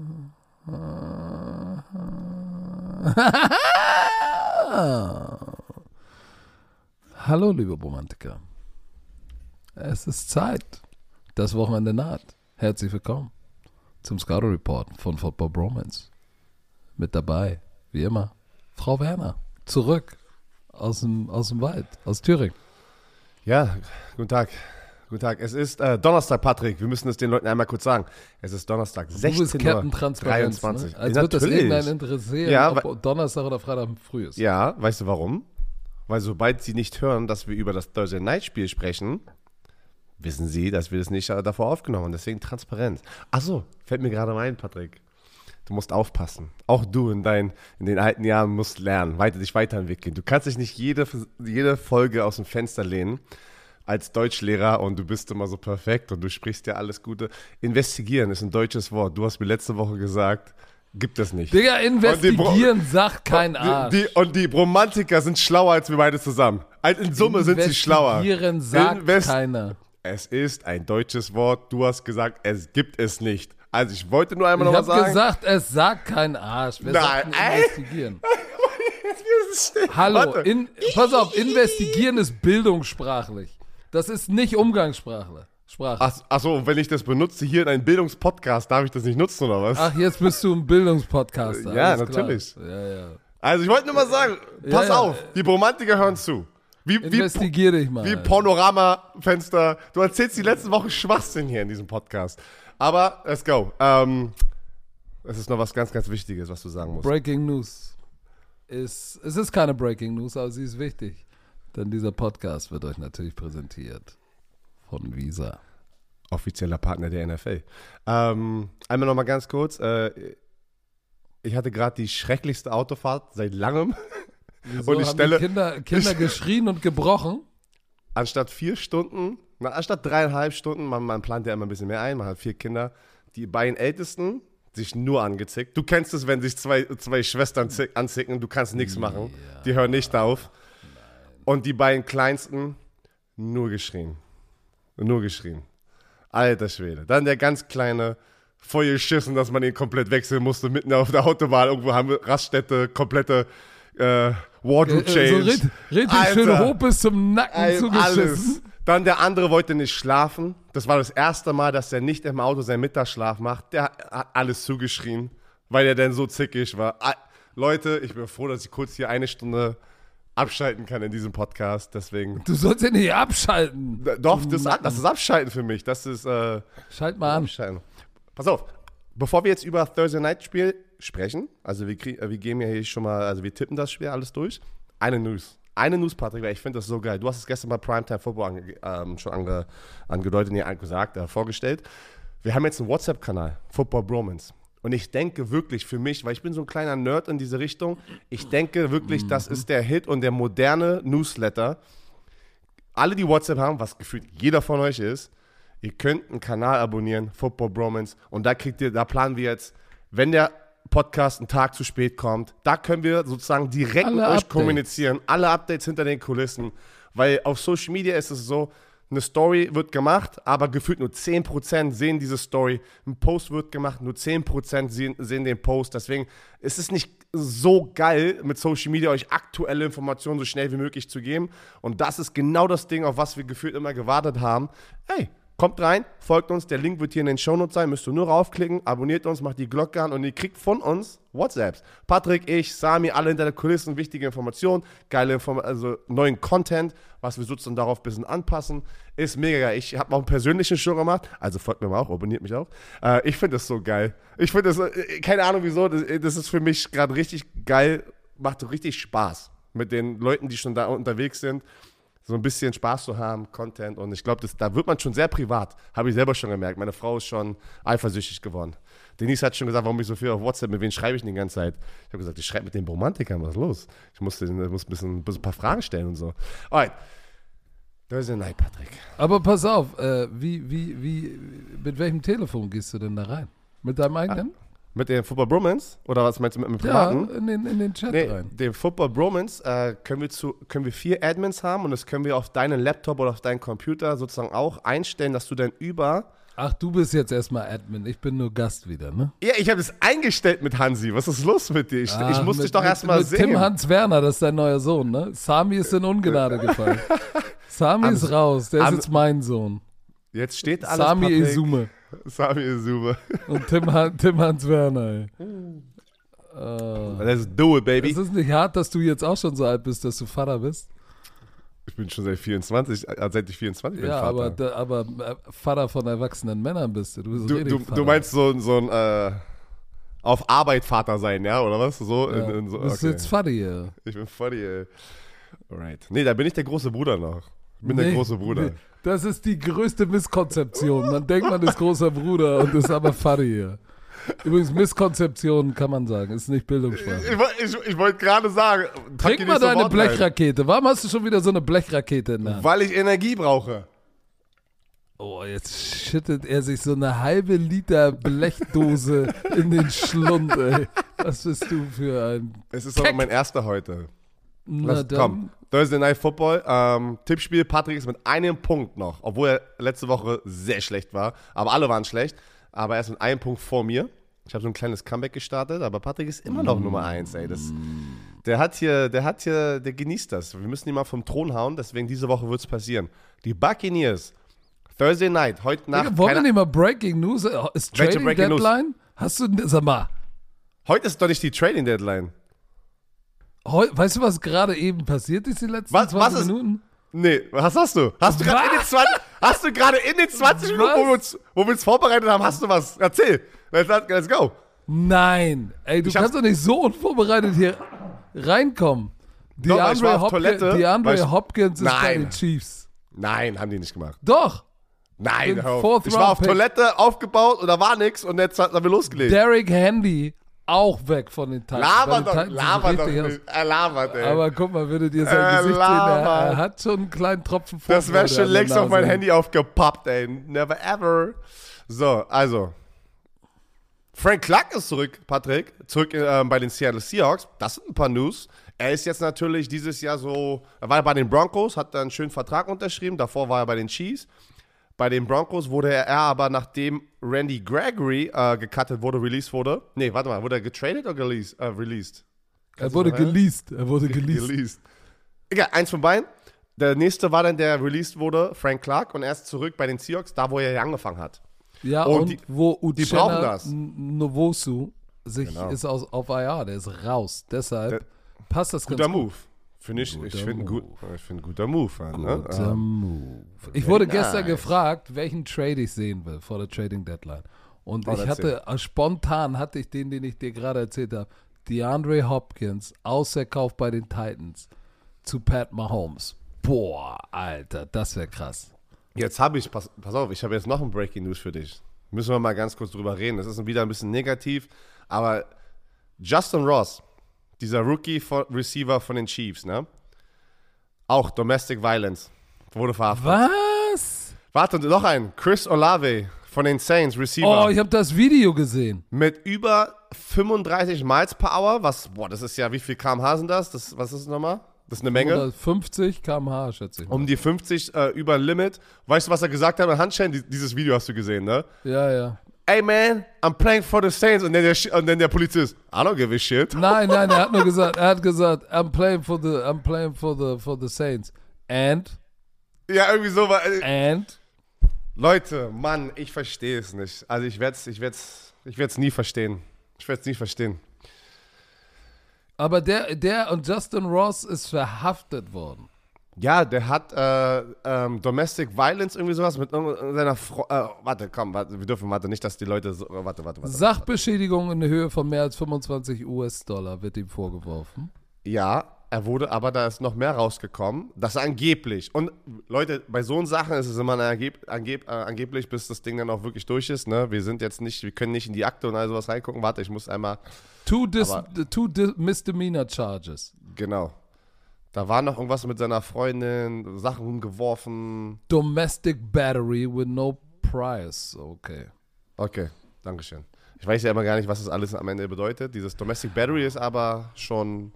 Hallo, liebe Romantiker. Es ist Zeit. Das Wochenende naht. Herzlich willkommen zum Scouter Report von Football Bromance. Mit dabei, wie immer, Frau Werner. Zurück aus dem, aus dem Wald, aus Thüringen. Ja, guten Tag. Guten Tag. Es ist äh, Donnerstag, Patrick. Wir müssen es den Leuten einmal kurz sagen. Es ist Donnerstag, Du bist Captain Transparenz. 23. Ne? Als Ja, wird das irgendeinen interessieren, Ja, ob Donnerstag oder Freitag früh ist. Ja, weißt du warum? Weil sobald sie nicht hören, dass wir über das Thursday Night Spiel sprechen, wissen sie, dass wir das nicht äh, davor aufgenommen haben. Deswegen Transparenz. Achso, fällt mir gerade mal ein, Patrick. Du musst aufpassen. Auch du in, dein, in den alten Jahren musst lernen, weiter, dich weiterentwickeln. Du kannst dich nicht jede, jede Folge aus dem Fenster lehnen als Deutschlehrer und du bist immer so perfekt und du sprichst ja alles Gute. Investigieren ist ein deutsches Wort. Du hast mir letzte Woche gesagt, gibt es nicht. Digga, investigieren sagt kein Arsch. Die, die, und die Romantiker sind schlauer als wir beide zusammen. In Summe sind sie schlauer. Investigieren sagt Invest- keiner. Es ist ein deutsches Wort. Du hast gesagt, es gibt es nicht. Also ich wollte nur einmal Ich noch was habe sagen. gesagt, es sagt kein Arsch. Wer Nein, investigieren? Hallo, in, pass auf, investigieren ist bildungssprachlich. Das ist nicht Umgangssprache. Sprache. Ach, ach so, wenn ich das benutze hier in einem Bildungspodcast, darf ich das nicht nutzen oder was? Ach, jetzt bist du ein Bildungspodcaster. Ja, natürlich. Ja, ja. Also ich wollte nur mal sagen, pass ja. auf, die Romantiker hören zu. Wie, wie, Investigier dich mal. wie Panorama-Fenster. Du erzählst die letzten Woche Schwachsinn hier in diesem Podcast. Aber let's go. Ähm, es ist noch was ganz, ganz Wichtiges, was du sagen musst. Breaking News. Ist, es ist keine Breaking News, aber sie ist wichtig. Denn dieser Podcast wird euch natürlich präsentiert von Visa. Offizieller Partner der NFL. Ähm, einmal noch mal ganz kurz. Äh, ich hatte gerade die schrecklichste Autofahrt seit langem. Wieso Und ich haben stelle- Kinder, Kinder geschrien und gebrochen. Anstatt vier Stunden, na, anstatt dreieinhalb Stunden, man, man plant ja immer ein bisschen mehr ein, man hat vier Kinder. Die beiden Ältesten sich nur angezickt. Du kennst es, wenn sich zwei, zwei Schwestern zick, anzicken, du kannst nichts machen. Die hören nicht auf. Und die beiden Kleinsten nur geschrien. Nur geschrien. Alter Schwede. Dann der ganz kleine, voll geschissen, dass man ihn komplett wechseln musste, mitten auf der Autobahn. Irgendwo haben wir Raststätte, komplette äh, Wardrobe Äh, so Change. richtig, Alter. schön hoch bis zum Nacken Ey, zugeschissen. alles. Dann der andere wollte nicht schlafen. Das war das erste Mal, dass er nicht im Auto seinen Mittagsschlaf macht. Der hat alles zugeschrien, weil er dann so zickig war. Leute, ich bin froh, dass ich kurz hier eine Stunde abschalten kann in diesem Podcast. Deswegen. Du sollst ja nicht abschalten. Doch, das, das ist Abschalten für mich. Das ist äh, Schalt mal an. Abschalten. Pass auf, bevor wir jetzt über Thursday Night Spiel sprechen, also wir, krieg, wir gehen ja hier schon mal, also wir tippen das Spiel alles durch. Eine News. Eine News, Patrick, weil ich finde das so geil. Du hast es gestern bei Primetime Football ange, ähm, schon ange, angedeutet, nee, gesagt, äh, vorgestellt. Wir haben jetzt einen WhatsApp-Kanal, Football Bromance. Und ich denke wirklich für mich, weil ich bin so ein kleiner Nerd in diese Richtung, ich denke wirklich, das ist der Hit und der moderne Newsletter. Alle, die WhatsApp haben, was gefühlt jeder von euch ist, ihr könnt einen Kanal abonnieren, Football Bromance, und da kriegt ihr, da planen wir jetzt, wenn der Podcast einen Tag zu spät kommt, da können wir sozusagen direkt Alle mit euch Updates. kommunizieren, alle Updates hinter den Kulissen, weil auf Social Media ist es so, eine Story wird gemacht, aber gefühlt nur 10% sehen diese Story. Ein Post wird gemacht, nur 10% sehen, sehen den Post. Deswegen ist es nicht so geil, mit Social Media euch aktuelle Informationen so schnell wie möglich zu geben. Und das ist genau das Ding, auf was wir gefühlt immer gewartet haben. Hey, kommt rein, folgt uns, der Link wird hier in den Shownotes sein, müsst ihr nur raufklicken, abonniert uns, macht die Glocke an und ihr kriegt von uns WhatsApps. Patrick, ich, Sami, alle hinter den Kulissen, wichtige Informationen, geile Inform also neuen Content, was wir sozusagen darauf ein bisschen anpassen. Ist mega geil. Ich habe auch einen persönlichen Show gemacht, also folgt mir mal auch, abonniert mich auch. Äh, ich finde das so geil. Ich finde das, äh, keine Ahnung wieso, das, das ist für mich gerade richtig geil, macht richtig Spaß mit den Leuten, die schon da unterwegs sind so ein bisschen Spaß zu haben, Content. Und ich glaube, da wird man schon sehr privat. Habe ich selber schon gemerkt. Meine Frau ist schon eifersüchtig geworden. Denise hat schon gesagt, warum ich so viel auf WhatsApp, mit wem schreibe ich denn die ganze Zeit? Ich habe gesagt, ich schreibe mit den Romantikern, was ist los? Ich musste, ich muss ein, bisschen, ein paar Fragen stellen und so. Alright. Thursday Night, Patrick. Aber pass auf, äh, wie, wie, wie, mit welchem Telefon gehst du denn da rein? Mit deinem eigenen? Mit dem Football Bromance? Oder was meinst du mit dem Ja, privaten? in den, in den Chat Nee, rein. dem Football Bromance äh, können, wir zu, können wir vier Admins haben und das können wir auf deinen Laptop oder auf deinen Computer sozusagen auch einstellen, dass du dann über. Ach, du bist jetzt erstmal Admin. Ich bin nur Gast wieder, ne? Ja, ich habe das eingestellt mit Hansi. Was ist los mit dir? Ich, ich Ach, muss mit- dich doch erstmal sehen. Tim Hans Werner, das ist dein neuer Sohn, ne? Sami ist in Ungnade gefallen. Sami Am- ist raus, der ist am- jetzt mein Sohn. Jetzt steht alles. Sami Patrick. Izume. Sami Izume. Und Tim, Han Tim Hans Werner, ey. Äh, Let's do it, baby. ist es nicht hart, dass du jetzt auch schon so alt bist, dass du Vater bist? Ich bin schon seit 24, äh, seit ich 24 bin. ja, Vater. aber, da, aber äh, Vater von erwachsenen Männern bist du. Du, Du, du, du meinst so, so ein äh, auf Arbeit Vater sein, ja, oder was? So, ja, in, in so du bist okay. jetzt Vater hier. Ich bin funny, ey. Alright. Nee, da bin ich der große Bruder noch. Ich bin der Nee, große Bruder. nee, Das ist die größte Misskonzeption. Man denkt, man ist großer Bruder und ist aber Vater hier. Übrigens, Misskonzeption kann man sagen, ist nicht Bildungssprache. Ich, ich, ich wollte gerade sagen, Trink mal deine Wort. Blechrakete. Warum hast du schon wieder so eine Blechrakete in der Hand? Weil ich Energie brauche. Oh, jetzt schüttet er sich so eine halbe Liter Blechdose in den Schlund, ey. Was bist du für ein... Es ist aber mein erster heute. Na dann, komm, Thursday Night Football. Ähm, Tippspiel, Patrick ist mit einem Punkt noch, obwohl er letzte Woche sehr schlecht war. Aber alle waren schlecht. Aber er ist mit einem Punkt vor mir. Ich habe so ein kleines Comeback gestartet, aber Patrick ist immer noch Nummer eins, ey. Das, der hat hier, der hat hier, der genießt das. Wir müssen ihn mal vom Thron hauen, deswegen diese Woche wird es passieren. Die Buccaneers, Thursday Night, heute Nacht. Digga, wollen wir nicht mal Breaking News? Ist Trading Breaking News? Deadline? Hast du, sag mal, heute ist doch nicht die Trading Deadline. Weißt du, was gerade eben passiert ist, die letzten Was- 20 was ist- Minuten? Nee, was hast du? Hast du gerade in den 20, hast du gerade in den 20 Minuten, wo wir, uns, wo wir uns vorbereitet haben, hast du was? Erzähl. Let's, let's go. Nein, ey, du Ich kannst doch nicht so unvorbereitet hier reinkommen. Doch, ich war auf Hopkins, Toilette, weil DeAndre ich- Hopkins ist bei den Chiefs. Nein, haben die nicht gemacht. Doch, Nein, ich war auf. Toilette aufgebaut und da war nix und jetzt haben wir losgelegt. Derrick Handy auch weg von den Titans. Laber Bei den doch, laber doch nicht. Er labert, ey. Aber guck mal, würdet ihr sein Äh, Gesicht sehen, er, er hat schon einen kleinen Tropfen das wäre schon längst auf mein. Handy aufgepoppt, ey. Never ever. So, also. Frank Clark ist zurück, Patrick. Zurück äh, bei den Seattle Seahawks. Das sind ein paar News. Er ist jetzt natürlich dieses Jahr so. Er war bei den Broncos, hat dann einen schönen Vertrag unterschrieben. Davor war er bei den Chiefs. Bei den Broncos wurde er aber, nachdem Randy Gregory äh, gecuttet wurde, released wurde. Nee, warte mal, wurde er getradet oder geleased? Äh, released? Er wurde geleased. Er wurde geleased. Released. Egal, eins von beiden. Der nächste war dann, der released wurde, Frank Clark, und er ist zurück bei den Seahawks, da wo er ja angefangen hat. Ja, Und und, die- wo die brauchen Uchenna Novosu sich Genau. ist aus, auf IR, der ist raus. Deshalb Der- passt das ganz Guter gut. Finde ich, ich Guter finde gut, ich finde guter Move. ja, Ne? Guter Ja. Move. Ich wurde gestern nice. gefragt, welchen Trade ich sehen will vor der Trading Deadline. Und Oh, ich hatte, äh, spontan hatte ich den, den ich dir gerade erzählt habe, DeAndre Hopkins, Ausverkauf bei den Titans zu Pat Mahomes. Boah, Alter, das wäre krass. Jetzt habe ich, pass, pass auf, ich habe jetzt noch ein Breaking News für dich. Müssen wir mal ganz kurz drüber reden. Das ist wieder ein bisschen negativ, aber Justin Ross, dieser Rookie-Receiver von den Chiefs, ne? Auch Domestic Violence, wurde verhaftet. Was? Warte, noch ein. Chris Olave von den Saints, Receiver. Oh, ich habe das Video gesehen. mit über 35 Miles per Hour, was, boah, das ist ja, wie viel kmh sind das? das was ist das nochmal? Das ist eine Menge. Oder 50 km/h, schätze ich. Mal. Um die 50 äh, über Limit. Weißt du, was er gesagt hat? Die- dieses Video hast du gesehen, ne? Ja, ja. Ey, man, I'm playing for the Saints. Und dann der, und dann der Polizist, I don't give a shit. Nein, nein, er hat nur gesagt, er hat gesagt, I'm playing for the, I'm playing for the, for the Saints. And, Ja, irgendwie so war. Äh, and, Leute, Mann, ich verstehe es nicht. Also ich werde es ich werd's, ich werd's nie verstehen. Ich werde es nie verstehen. aber der, der und Justin Ross ist verhaftet worden. Ja, der hat äh, ähm, Domestic Violence irgendwie sowas mit seiner Frau. Äh, warte, komm, warte, wir dürfen warte nicht, dass die Leute so. äh, Warte, warte, warte. Sachbeschädigung in Höhe von mehr als 25 US-Dollar wird ihm vorgeworfen. Ja, er wurde, aber da ist noch mehr rausgekommen. Das angeblich. Und Leute, bei so Sachen ist es immer angeb, angeb, äh, angeblich, bis das Ding dann auch wirklich durch ist. Ne? Wir sind jetzt nicht, wir können nicht in die Akte und all sowas reingucken. Warte, ich muss einmal. Two, dis, Aber- two di misdemeanor charges. Genau. Da war noch irgendwas mit seiner Freundin, Sachen rumgeworfen. Domestic battery with no price. Okay. Okay, Dankeschön. Ich weiß ja immer gar nicht, was das alles am Ende bedeutet. Dieses Domestic Battery ist aber schon.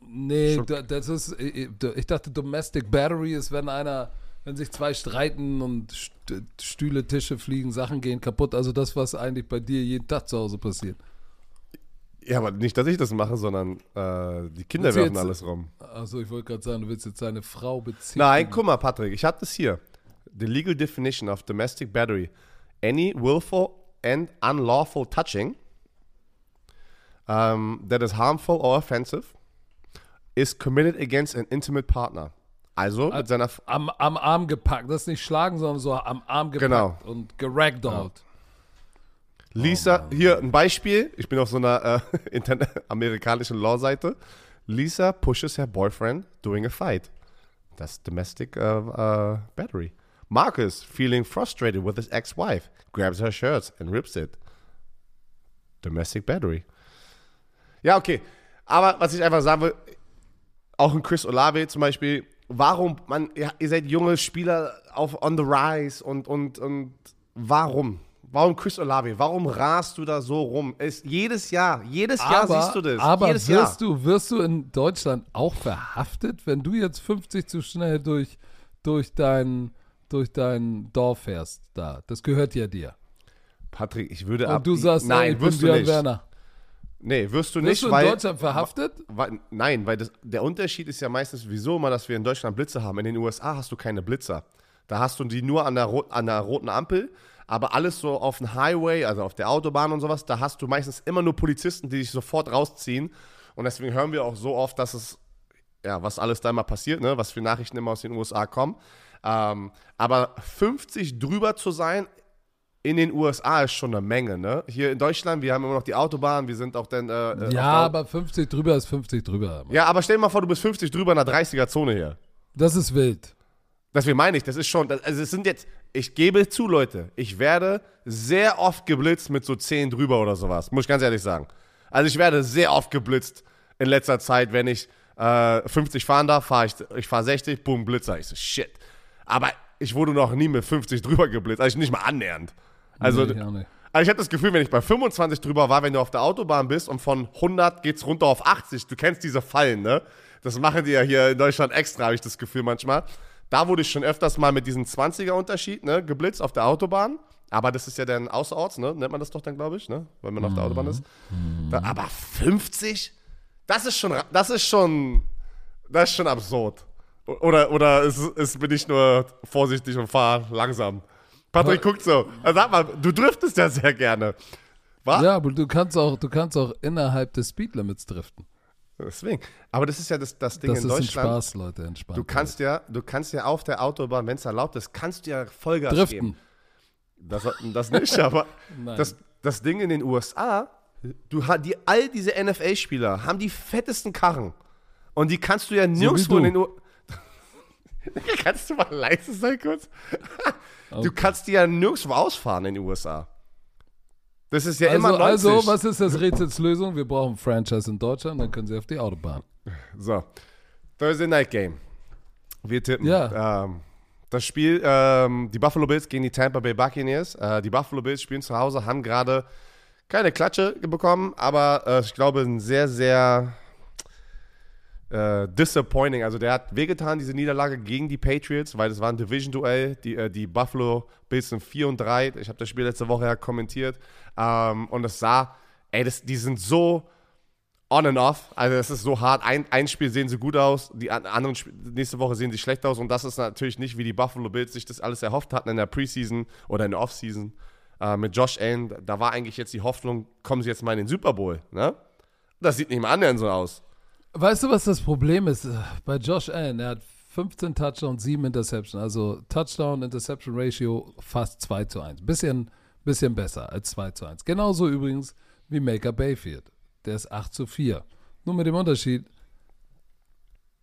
Nee, Schon- da- das ist, ich dachte, Domestic Battery ist, wenn einer, wenn sich zwei streiten und St- Stühle, Tische fliegen, Sachen gehen kaputt. Also das, was eigentlich bei dir jeden Tag zu Hause passiert. Ja, aber nicht, dass ich das mache, sondern äh, die Kinder werfen jetzt- alles rum. Also ich wollte gerade sagen, du willst jetzt seine Frau beziehen. Nein, guck mal, Patrick, ich habe das hier. The legal definition of domestic battery. Any willful and unlawful touching um, that is harmful or offensive is committed against an intimate partner. Also mit seiner... F- Am, am Arm gepackt. Das ist nicht schlagen, sondern so am Arm gepackt Genau. und geragdollt. Lisa, hier ein Beispiel. Ich bin auf so einer äh, amerikanischen Law-Seite. Lisa pushes her boyfriend during a fight. That's domestic uh, uh, battery. Marcus, feeling frustrated with his ex-wife, grabs her shirts and rips it. Domestic battery. Ja, okay. Aber was ich einfach sagen will, auch ein Chris Olave zum Beispiel, warum, man, ihr seid junge Spieler auf on the rise und, und, und warum? Warum Chris Olave? Warum rast du da so rum? Es, jedes Jahr, jedes Jahr aber, siehst du das. Aber jedes wirst Jahr. du, wirst du in Deutschland auch verhaftet, wenn du jetzt 50 zu schnell durch, durch, dein, durch dein Dorf fährst da? Das gehört ja dir. Patrick, ich würde Und ab. du sagst, nein, ey, wirst du Björn nicht. Werner. Nee, wirst du Wirst nicht, du in weil. Deutschland verhaftet? Weil, nein, weil das, der Unterschied ist ja meistens, wieso immer, dass wir in Deutschland Blitze haben. In den USA hast du keine Blitzer. Da hast du die nur an der, an der roten Ampel, aber alles so auf dem Highway, also auf der Autobahn und sowas, da hast du meistens immer nur Polizisten, die dich sofort rausziehen. Und deswegen hören wir auch so oft, dass es, ja, was alles da immer passiert, ne, was für Nachrichten immer aus den USA kommen. Ähm, aber 50 drüber zu sein, in den USA ist schon eine Menge, ne? Hier in Deutschland, wir haben immer noch die Autobahn, wir sind auch dann. Äh, Ja, der- aber 50 drüber ist 50 drüber. ja, aber stell dir mal vor, du bist 50 drüber in einer 30er-Zone hier. Das ist wild. Deswegen meine ich, das ist schon, also es sind jetzt, ich gebe zu, Leute, ich werde sehr oft geblitzt mit so 10 drüber oder sowas, muss ich ganz ehrlich sagen. Also ich werde sehr oft geblitzt in letzter Zeit, wenn ich äh, 50 fahren darf, fahre ich, ich fahre 60, boom, Blitzer. Ich so, shit. Aber ich wurde noch nie mit 50 drüber geblitzt, also nicht mal annähernd. Also, Nee, ich also ich habe das Gefühl, wenn ich bei 25 drüber war, wenn du auf der Autobahn bist und von 100 geht's runter auf 80, du kennst diese Fallen, ne? Das machen die ja hier in Deutschland extra, habe ich das Gefühl manchmal. Da wurde ich schon öfters mal mit diesem 20er Unterschied, ne, geblitzt auf der Autobahn. Aber das ist ja dann außerorts, ne? Nennt man das doch dann, glaube ich, ne? Wenn man auf der Autobahn ist. Da, aber 50? Das ist schon, das ist schon, das ist schon absurd. Oder, oder ist, ist, bin ich nur vorsichtig und fahre langsam? Patrick guckt so. Also Sag mal, du driftest ja sehr gerne. Was? Ja, aber du kannst auch, du kannst auch innerhalb des Speedlimits driften. Deswegen. Aber das ist ja das, das Ding Das in ist ein Deutschland. Spaß, Leute, entspannt. Du kannst ja, du kannst ja auf der Autobahn, wenn es erlaubt ist, kannst du ja Vollgas driften. geben. Das, das nicht, aber das, das Ding in den USA, du die, all diese NFL-Spieler haben die fettesten Karren. Und die kannst du ja nirgendwo in du. den USA. kannst du mal leise sein kurz? Du kannst die ja nirgendwo ausfahren in den USA. Das ist ja Also, immer 90. also, was ist das Rätsels Lösung? Wir brauchen Franchise in Deutschland, dann können sie auf die Autobahn. So, Thursday Night Game. Wir tippen. Ja. Ähm, das Spiel, ähm, die Buffalo Bills gegen die Tampa Bay Buccaneers. Äh, die Buffalo Bills spielen zu Hause, haben gerade keine Klatsche bekommen, aber äh, ich glaube, ein sehr, sehr äh, disappointing. Also, der hat wehgetan, diese Niederlage gegen die Patriots, weil das war ein Division-Duell. Die, äh, die Buffalo Bills sind 4 und 3. Ich habe das Spiel letzte Woche ja kommentiert. Ähm, und es sah, ey, das, die sind so on and off. Also es ist so hart. Ein, ein Spiel sehen sie gut aus, die an- anderen Sp nächste Woche sehen sie schlecht aus und das ist natürlich nicht, wie die Buffalo Bills sich das alles erhofft hatten in der Preseason oder in der Offseason. Äh, mit Josh Allen, da war eigentlich jetzt die Hoffnung, kommen sie jetzt mal in den Super Bowl. Ne? Das sieht nicht mal annähernd so aus. Weißt du, was das Problem ist? Bei Josh Allen, er hat 15 Touchdowns, 7 Interception. Also Touchdown-Interception-Ratio fast 2 zu 1. Bisschen, bisschen besser als 2 zu 1. Genauso übrigens wie Maker Bayfield. Der ist 8 zu 4. Nur mit dem Unterschied,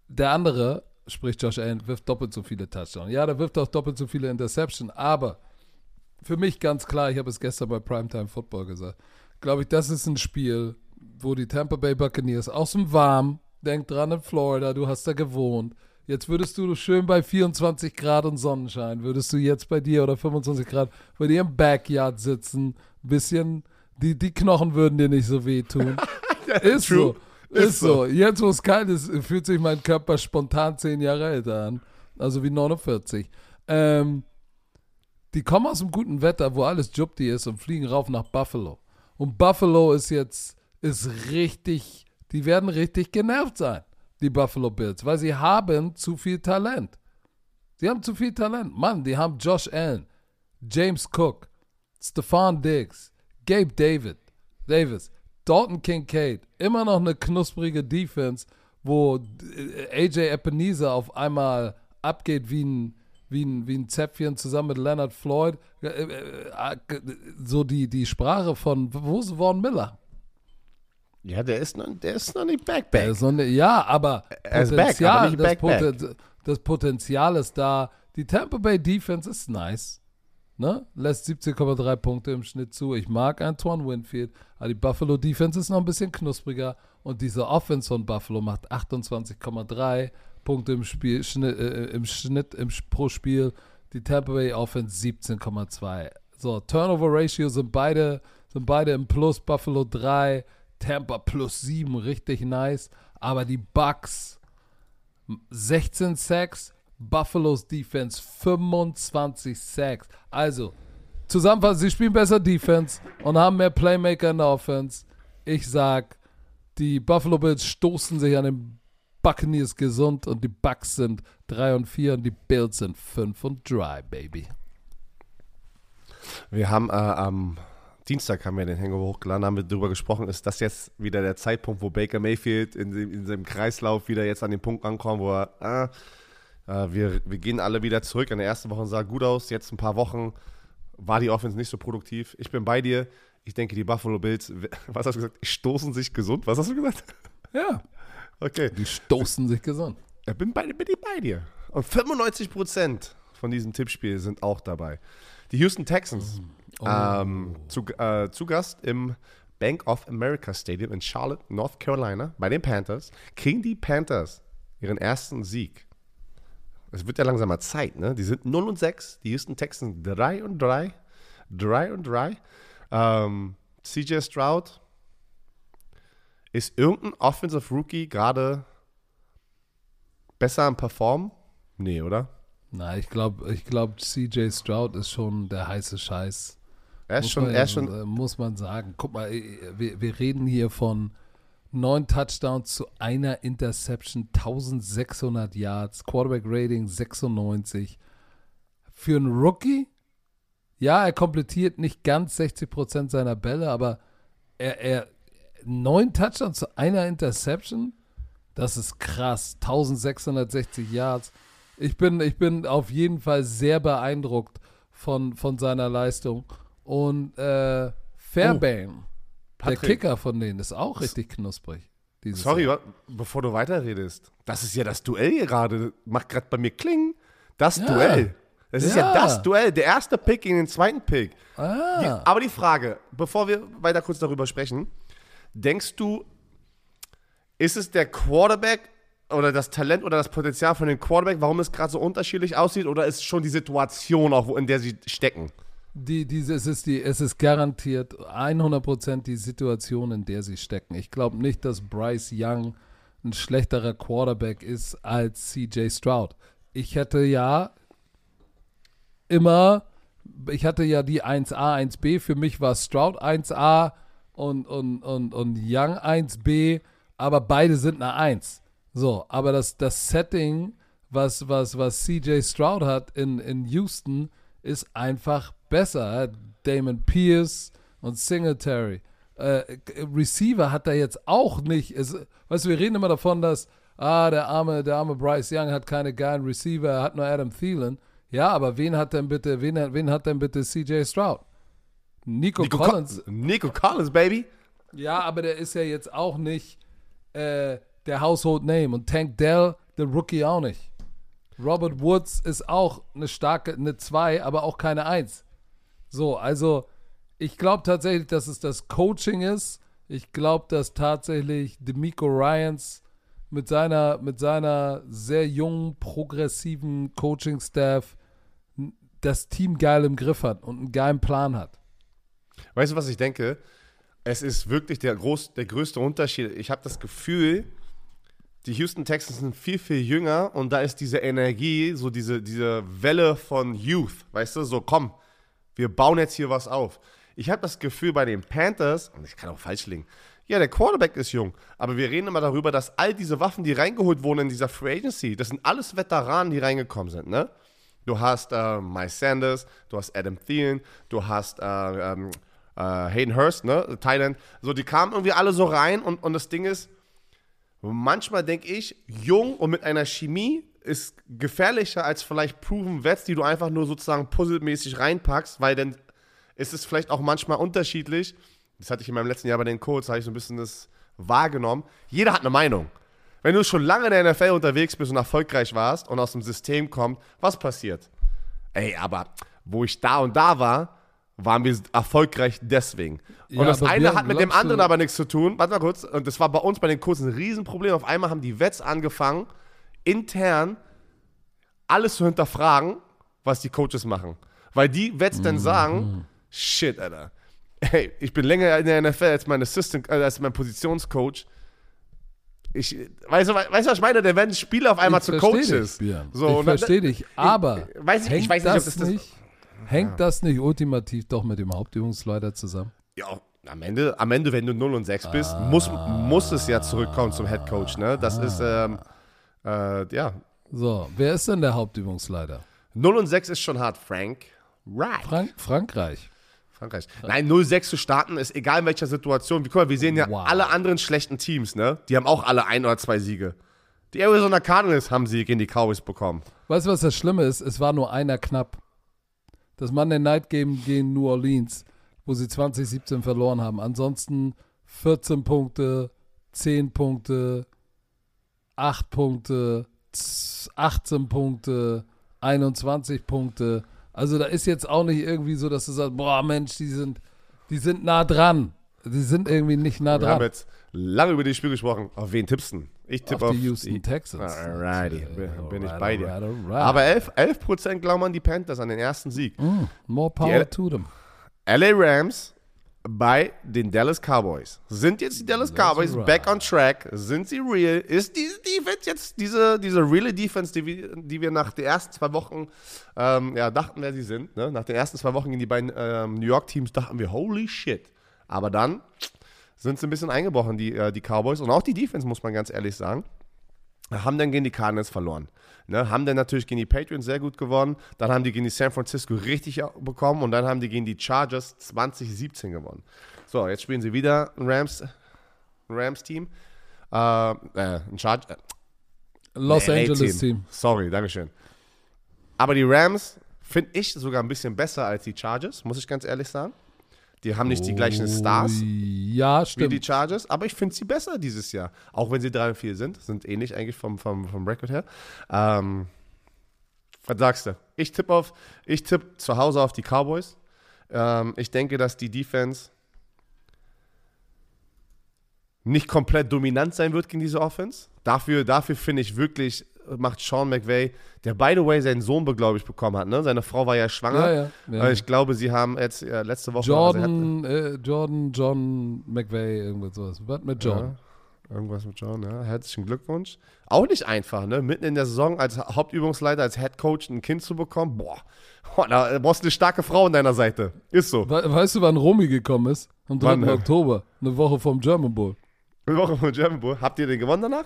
der andere, sprich Josh Allen, wirft doppelt so viele Touchdowns. Ja, der wirft auch doppelt so viele Interception, aber für mich ganz klar, ich habe es gestern bei Primetime Football gesagt, glaube ich, das ist ein Spiel, wo die Tampa Bay Buccaneers aus dem Warm, denk dran in Florida, du hast da gewohnt. Jetzt würdest du schön bei 24 Grad und Sonnenschein, würdest du jetzt bei dir oder 25 Grad bei dir im Backyard sitzen, bisschen Die, die Knochen würden dir nicht so wehtun. ist true. so. Ist, Ist so. Jetzt, wo es kalt ist, fühlt sich mein Körper spontan zehn Jahre älter an. Also wie 49. Ähm, die kommen aus dem guten Wetter, wo alles Jupti ist und fliegen rauf nach Buffalo. Und Buffalo ist jetzt, ist richtig, die werden richtig genervt sein, die Buffalo Bills, weil sie haben zu viel Talent. Sie haben zu viel Talent. Mann, die haben Josh Allen, James Cook, Stefan Diggs, Gabe David, Davis, Dalton Kincaid, immer noch eine knusprige Defense, wo äh, AJ Ebenezer auf einmal abgeht wie ein, wie ein, wie ein Zäpfchen zusammen mit Leonard Floyd. Äh, äh, So die, die Sprache von, wo ist Vaughn Miller? Ja, der ist noch, der ist noch nicht back, back. ist so eine, ja, aber Er ist back, aber nicht das, back, back. Poten- das Potenzial ist da. Die Tampa Bay Defense ist nice. Ne? Lässt 17,3 Punkte im Schnitt zu. Ich mag Antoine Winfield, aber die Buffalo Defense ist noch ein bisschen knuspriger. Und diese Offense von Buffalo macht 28,3 Punkte im, Spiel, Schnitt, äh, im Schnitt im, pro Spiel. Die Tampa Bay Offense 17,2. So, Turnover Ratio sind beide, sind beide im Plus. Buffalo 3, Tampa plus 7, richtig nice. Aber die Bucks 16 Sacks, Buffalo's Defense 25 Sacks. Also, zusammenfassend, sie spielen besser Defense und haben mehr Playmaker in der Offense. Ich sag, die Buffalo Bills stoßen sich an den Buccaneers gesund und die Bucks sind 3 und 4 und die Bills sind 5 und 3, Baby. Wir haben äh, am Dienstag haben wir den Hangover hochgeladen, haben wir darüber gesprochen, ist das jetzt wieder der Zeitpunkt, wo Baker Mayfield in, dem- in seinem Kreislauf wieder jetzt an den Punkt ankommt, wo er, ah, äh, wir, wir gehen alle wieder zurück. In der ersten Woche sah gut aus, jetzt ein paar Wochen war die Offense nicht so produktiv. Ich bin bei dir. Ich denke, die Buffalo Bills, was hast du gesagt? Stoßen sich gesund. Was hast du gesagt? Ja, Okay. die stoßen sich gesund. Ich bin bei, bin ich bei dir. Und 95% von diesem Tippspiel sind auch dabei. Die Houston Texans ähm, zu, äh, zu Gast im Bank of America Stadium in Charlotte, North Carolina, bei den Panthers, kriegen die Panthers ihren ersten Sieg. Es wird ja langsam mal Zeit, ne? Die sind 0 und 6, die Houston Texans 3 und 3. 3 und 3. Ähm, CJ Stroud ist irgendein Offensive Rookie gerade besser am Performen? Nee, oder? Na, ich glaube, ich glaub, CJ Stroud ist schon der heiße Scheiß. Er ist Muss schon, man, er ist schon, muss man sagen. Guck mal, wir, wir reden hier von neun Touchdowns zu einer Interception, 1600 Yards, Quarterback Rating 96. Für einen Rookie, ja, er komplettiert nicht ganz 60% seiner Bälle, aber er, er neun Touchdowns zu einer Interception, das ist krass. 1660 Yards. Ich bin, ich bin auf jeden Fall sehr beeindruckt von, von seiner Leistung. Und äh, Fairbairn, der Oh. Patrick. Kicker von denen, ist auch richtig knusprig. sorry, Jahr. bevor du weiterredest. Das ist ja das Duell gerade. Macht gerade bei mir klingen. Das Ja. Duell. Das ist ja. Ja. das Duell. Der erste Pick gegen den zweiten Pick. Die, Ah, aber die Frage, bevor wir weiter kurz darüber sprechen, denkst du, ist es der Quarterback oder das Talent oder das Potenzial von dem Quarterback, warum es gerade so unterschiedlich aussieht, oder ist es schon die Situation, auch in der sie stecken? Die, diese, es, ist die, es ist garantiert 100% die Situation, in der sie stecken. Ich glaube nicht, dass Bryce Young ein schlechterer Quarterback ist als CJ Stroud. Ich hätte ja immer, ich hatte ja die 1A, 1B. Für mich war Stroud 1A und, und, und, und Young 1B, aber beide sind eine 1. So, aber das, das Setting, was, was, was CJ Stroud hat in, in Houston, ist einfach besser. Damon Pierce und Singletary. Äh, Receiver hat er jetzt auch nicht. Es, weißt du, wir reden immer davon, dass ah, der arme, der arme Bryce Young hat keine geilen Receiver, er hat nur Adam Thielen. Ja, aber wen hat denn bitte, wen, hat- wen hat denn bitte CJ Stroud? Nico, Nico Collins. Collins. Nico Collins, Baby. Ja, aber der ist ja jetzt auch nicht äh, der Household Name. Und Tank Dell, der Rookie, auch nicht. Robert Woods ist auch eine starke, eine 2, aber auch keine 1. So, also ich glaube tatsächlich, dass es das Coaching ist. Ich glaube, dass tatsächlich Demico Ryans mit seiner, mit seiner sehr jungen, progressiven Coaching-Staff das Team geil im Griff hat und einen geilen Plan hat. Weißt du, was ich denke? Es ist wirklich der, groß, der größte Unterschied. Ich habe das Gefühl, die Houston Texans sind viel, viel jünger und da ist diese Energie, so diese, diese Welle von Youth, weißt du, so komm, wir bauen jetzt hier was auf. Ich habe das Gefühl bei den Panthers, und ich kann auch falsch liegen, ja, der Quarterback ist jung, aber wir reden immer darüber, dass all diese Waffen, die reingeholt wurden in dieser Free Agency, das sind alles Veteranen, die reingekommen sind, ne? Du hast äh, Mike Sanders, du hast Adam Thielen, du hast äh, ähm, äh, Hayden Hurst, ne, Thailand. So, die kamen irgendwie alle so rein und, und das Ding ist, manchmal denke ich, jung und mit einer Chemie ist gefährlicher als vielleicht proven Vets, die du einfach nur sozusagen puzzlemäßig reinpackst, weil dann ist es vielleicht auch manchmal unterschiedlich. Das hatte ich in meinem letzten Jahr bei den Colts, habe ich so ein bisschen das wahrgenommen. Jeder hat eine Meinung. Wenn du schon lange in der NFL unterwegs bist und erfolgreich warst und aus dem System kommt, was passiert? Ey, aber wo ich da und da war, waren wir erfolgreich deswegen. Und Ja, das eine hat mit dem anderen aber nichts zu tun. Warte mal kurz. Und das war bei uns bei den Kursen ein Riesenproblem. Auf einmal haben die Vets angefangen, intern alles zu hinterfragen, was die Coaches machen. Weil die Vets Mhm. dann sagen, shit, Alter. Hey, ich bin länger in der NFL als mein Assistant, äh, als mein Positionscoach. Ich, weißt du, weißt du, was ich meine? Da werden Spieler auf einmal Ich zu Coaches. Dich, Björn. so, ich verstehe dich, aber weiß ich- ich weiß nicht, ob das das- nicht, hängt das nicht ultimativ doch mit dem Hauptübungsleiter zusammen? Ja, am Ende, am Ende, wenn du 0 und 6 bist, muss, muss es ja zurückkommen zum Head Coach. Ne? Das ist, ähm, äh, ja. So, wer ist denn der Hauptübungsleiter? 0 und 6 ist schon hart. Frank Right. Frank Frankreich. Frankreich. Nein, 0-6 zu starten ist egal in welcher Situation. Guck mal, wir sehen ja Wow. alle anderen schlechten Teams, ne? Die haben auch alle ein oder zwei Siege. Die Arizona Cardinals haben Sieg gegen die Cowboys bekommen. Weißt du, was das Schlimme ist? Es war nur einer knapp. Das Monday Night Game gegen New Orleans, wo sie 2017 verloren haben. Ansonsten 14 Punkte, 10 Punkte, 8 Punkte, z- 18 Punkte, 21 Punkte. Also da ist jetzt auch nicht irgendwie so, dass du sagst, boah Mensch, die sind, die sind nah dran. Die sind irgendwie nicht nah Wir haben dran. jetzt lange über das Spiel gesprochen. Auf wen tippst du? Ich tippe Auf auf, die Houston Texans. Alrighty, bin, bin ich bei dir. Aber 11%, 11 glauben an die Panthers, an den ersten Sieg. Mm, more Die power to them. LA Rams bei den Dallas Cowboys. Sind jetzt die Dallas Cowboys right. back on track? Sind sie real? Ist diese Defense jetzt diese, diese reale Defense, die wir, die wir nach den ersten zwei Wochen ähm, ja, dachten, wer sie sind? Ne? Nach den ersten zwei Wochen gegen die beiden ähm, New York Teams dachten wir, holy shit. Aber dann sind sie ein bisschen eingebrochen, die, äh, die Cowboys. Und auch die Defense, muss man ganz ehrlich sagen haben dann gegen die Cardinals verloren. Ne, haben dann natürlich gegen die Patriots sehr gut gewonnen. Dann haben die gegen die San Francisco richtig bekommen und dann haben die gegen die Chargers 2017 gewonnen. So, jetzt spielen sie wieder ein Rams, ein Rams Team. Äh, äh, ein Charge, äh, Los nee, Angeles Team. Sorry, Dankeschön. Aber die Rams finde ich sogar ein bisschen besser als die Chargers, muss ich ganz ehrlich sagen. Die haben nicht die gleichen Stars Ja, wie stimmt. die Chargers, aber ich finde sie besser dieses Jahr. Auch wenn sie 3 und 4 sind, sind ähnlich eigentlich vom, vom, vom Record her. Ähm, was sagst du? Ich tippe auf, ich tippe zu Hause auf die Cowboys. Ähm, ich denke, dass die Defense nicht komplett dominant sein wird gegen diese Offense. Dafür, dafür finde ich wirklich, macht Sean McVay, der by the way seinen Sohn, glaube ich, bekommen hat. Ne? Seine Frau war ja schwanger. Ja, ja, ja. Äh, Ich glaube, sie haben jetzt äh, letzte Woche. also er hat- Jordan, äh, Jordan, John McVay, irgendwas sowas. Was mit John? Ja, irgendwas mit John, ja. Herzlichen Glückwunsch. Auch nicht einfach, ne? Mitten in der Saison als Hauptübungsleiter, als Head Coach ein Kind zu bekommen. Boah, da brauchst du eine starke Frau an deiner Seite. Ist so. We weißt du, wann Romy gekommen ist? Am 3. Wann, äh? Oktober. Eine Woche vom German Bowl. Eine Woche vom German Bowl. Habt ihr den gewonnen danach?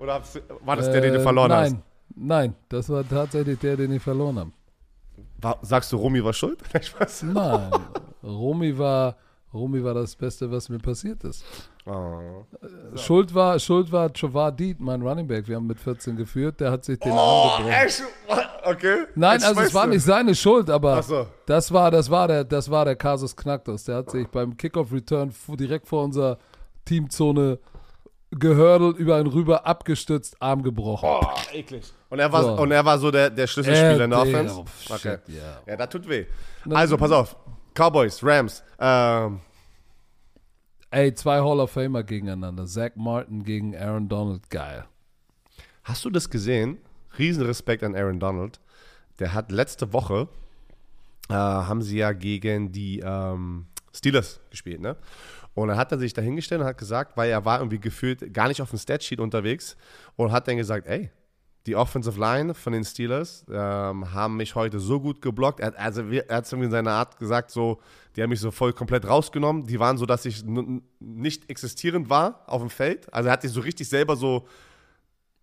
Oder war das der, den du Äh, verloren nein, hast? Nein, das war tatsächlich der, den ich verloren habe. War, sagst du, Romy war schuld? Nein, Romy war, Romy war das Beste, was mir passiert ist. Oh. Schuld war, Schuld war Chavar Deed, mein Running Back. Wir haben mit 14 geführt, der hat sich den Oh, Arm gebrochen. echt? Okay. Nein, Jetzt also es war nicht seine Schuld, aber so. das war, das war der, das war der Kasus Knacktus. Der hat sich beim Kickoff Return direkt vor unserer Teamzone gehördelt, über ihn rüber abgestützt, Arm gebrochen. Oh, eklig. Und er war So. und er war so der, der Schlüsselspieler in der Äh, Offense? oh, shit, okay. ja. Ja, das tut weh. Also, pass auf. Cowboys, Rams. Ähm, Ey, zwei Hall of Famer gegeneinander. Zach Martin gegen Aaron Donald, geil. Hast du das gesehen? Riesenrespekt an Aaron Donald. Der hat letzte Woche, äh, haben sie ja gegen die ähm, Steelers gespielt, ne? Und dann hat er sich dahingestellt und hat gesagt, weil er war irgendwie gefühlt gar nicht auf dem Statsheet unterwegs und hat dann gesagt, ey, die Offensive Line von den Steelers ähm, haben mich heute so gut geblockt. Er, also er hat es irgendwie in seiner Art gesagt, so, die haben mich so voll komplett rausgenommen. Die waren so, dass ich nicht existierend war auf dem Feld. Also er hat sich so richtig selber so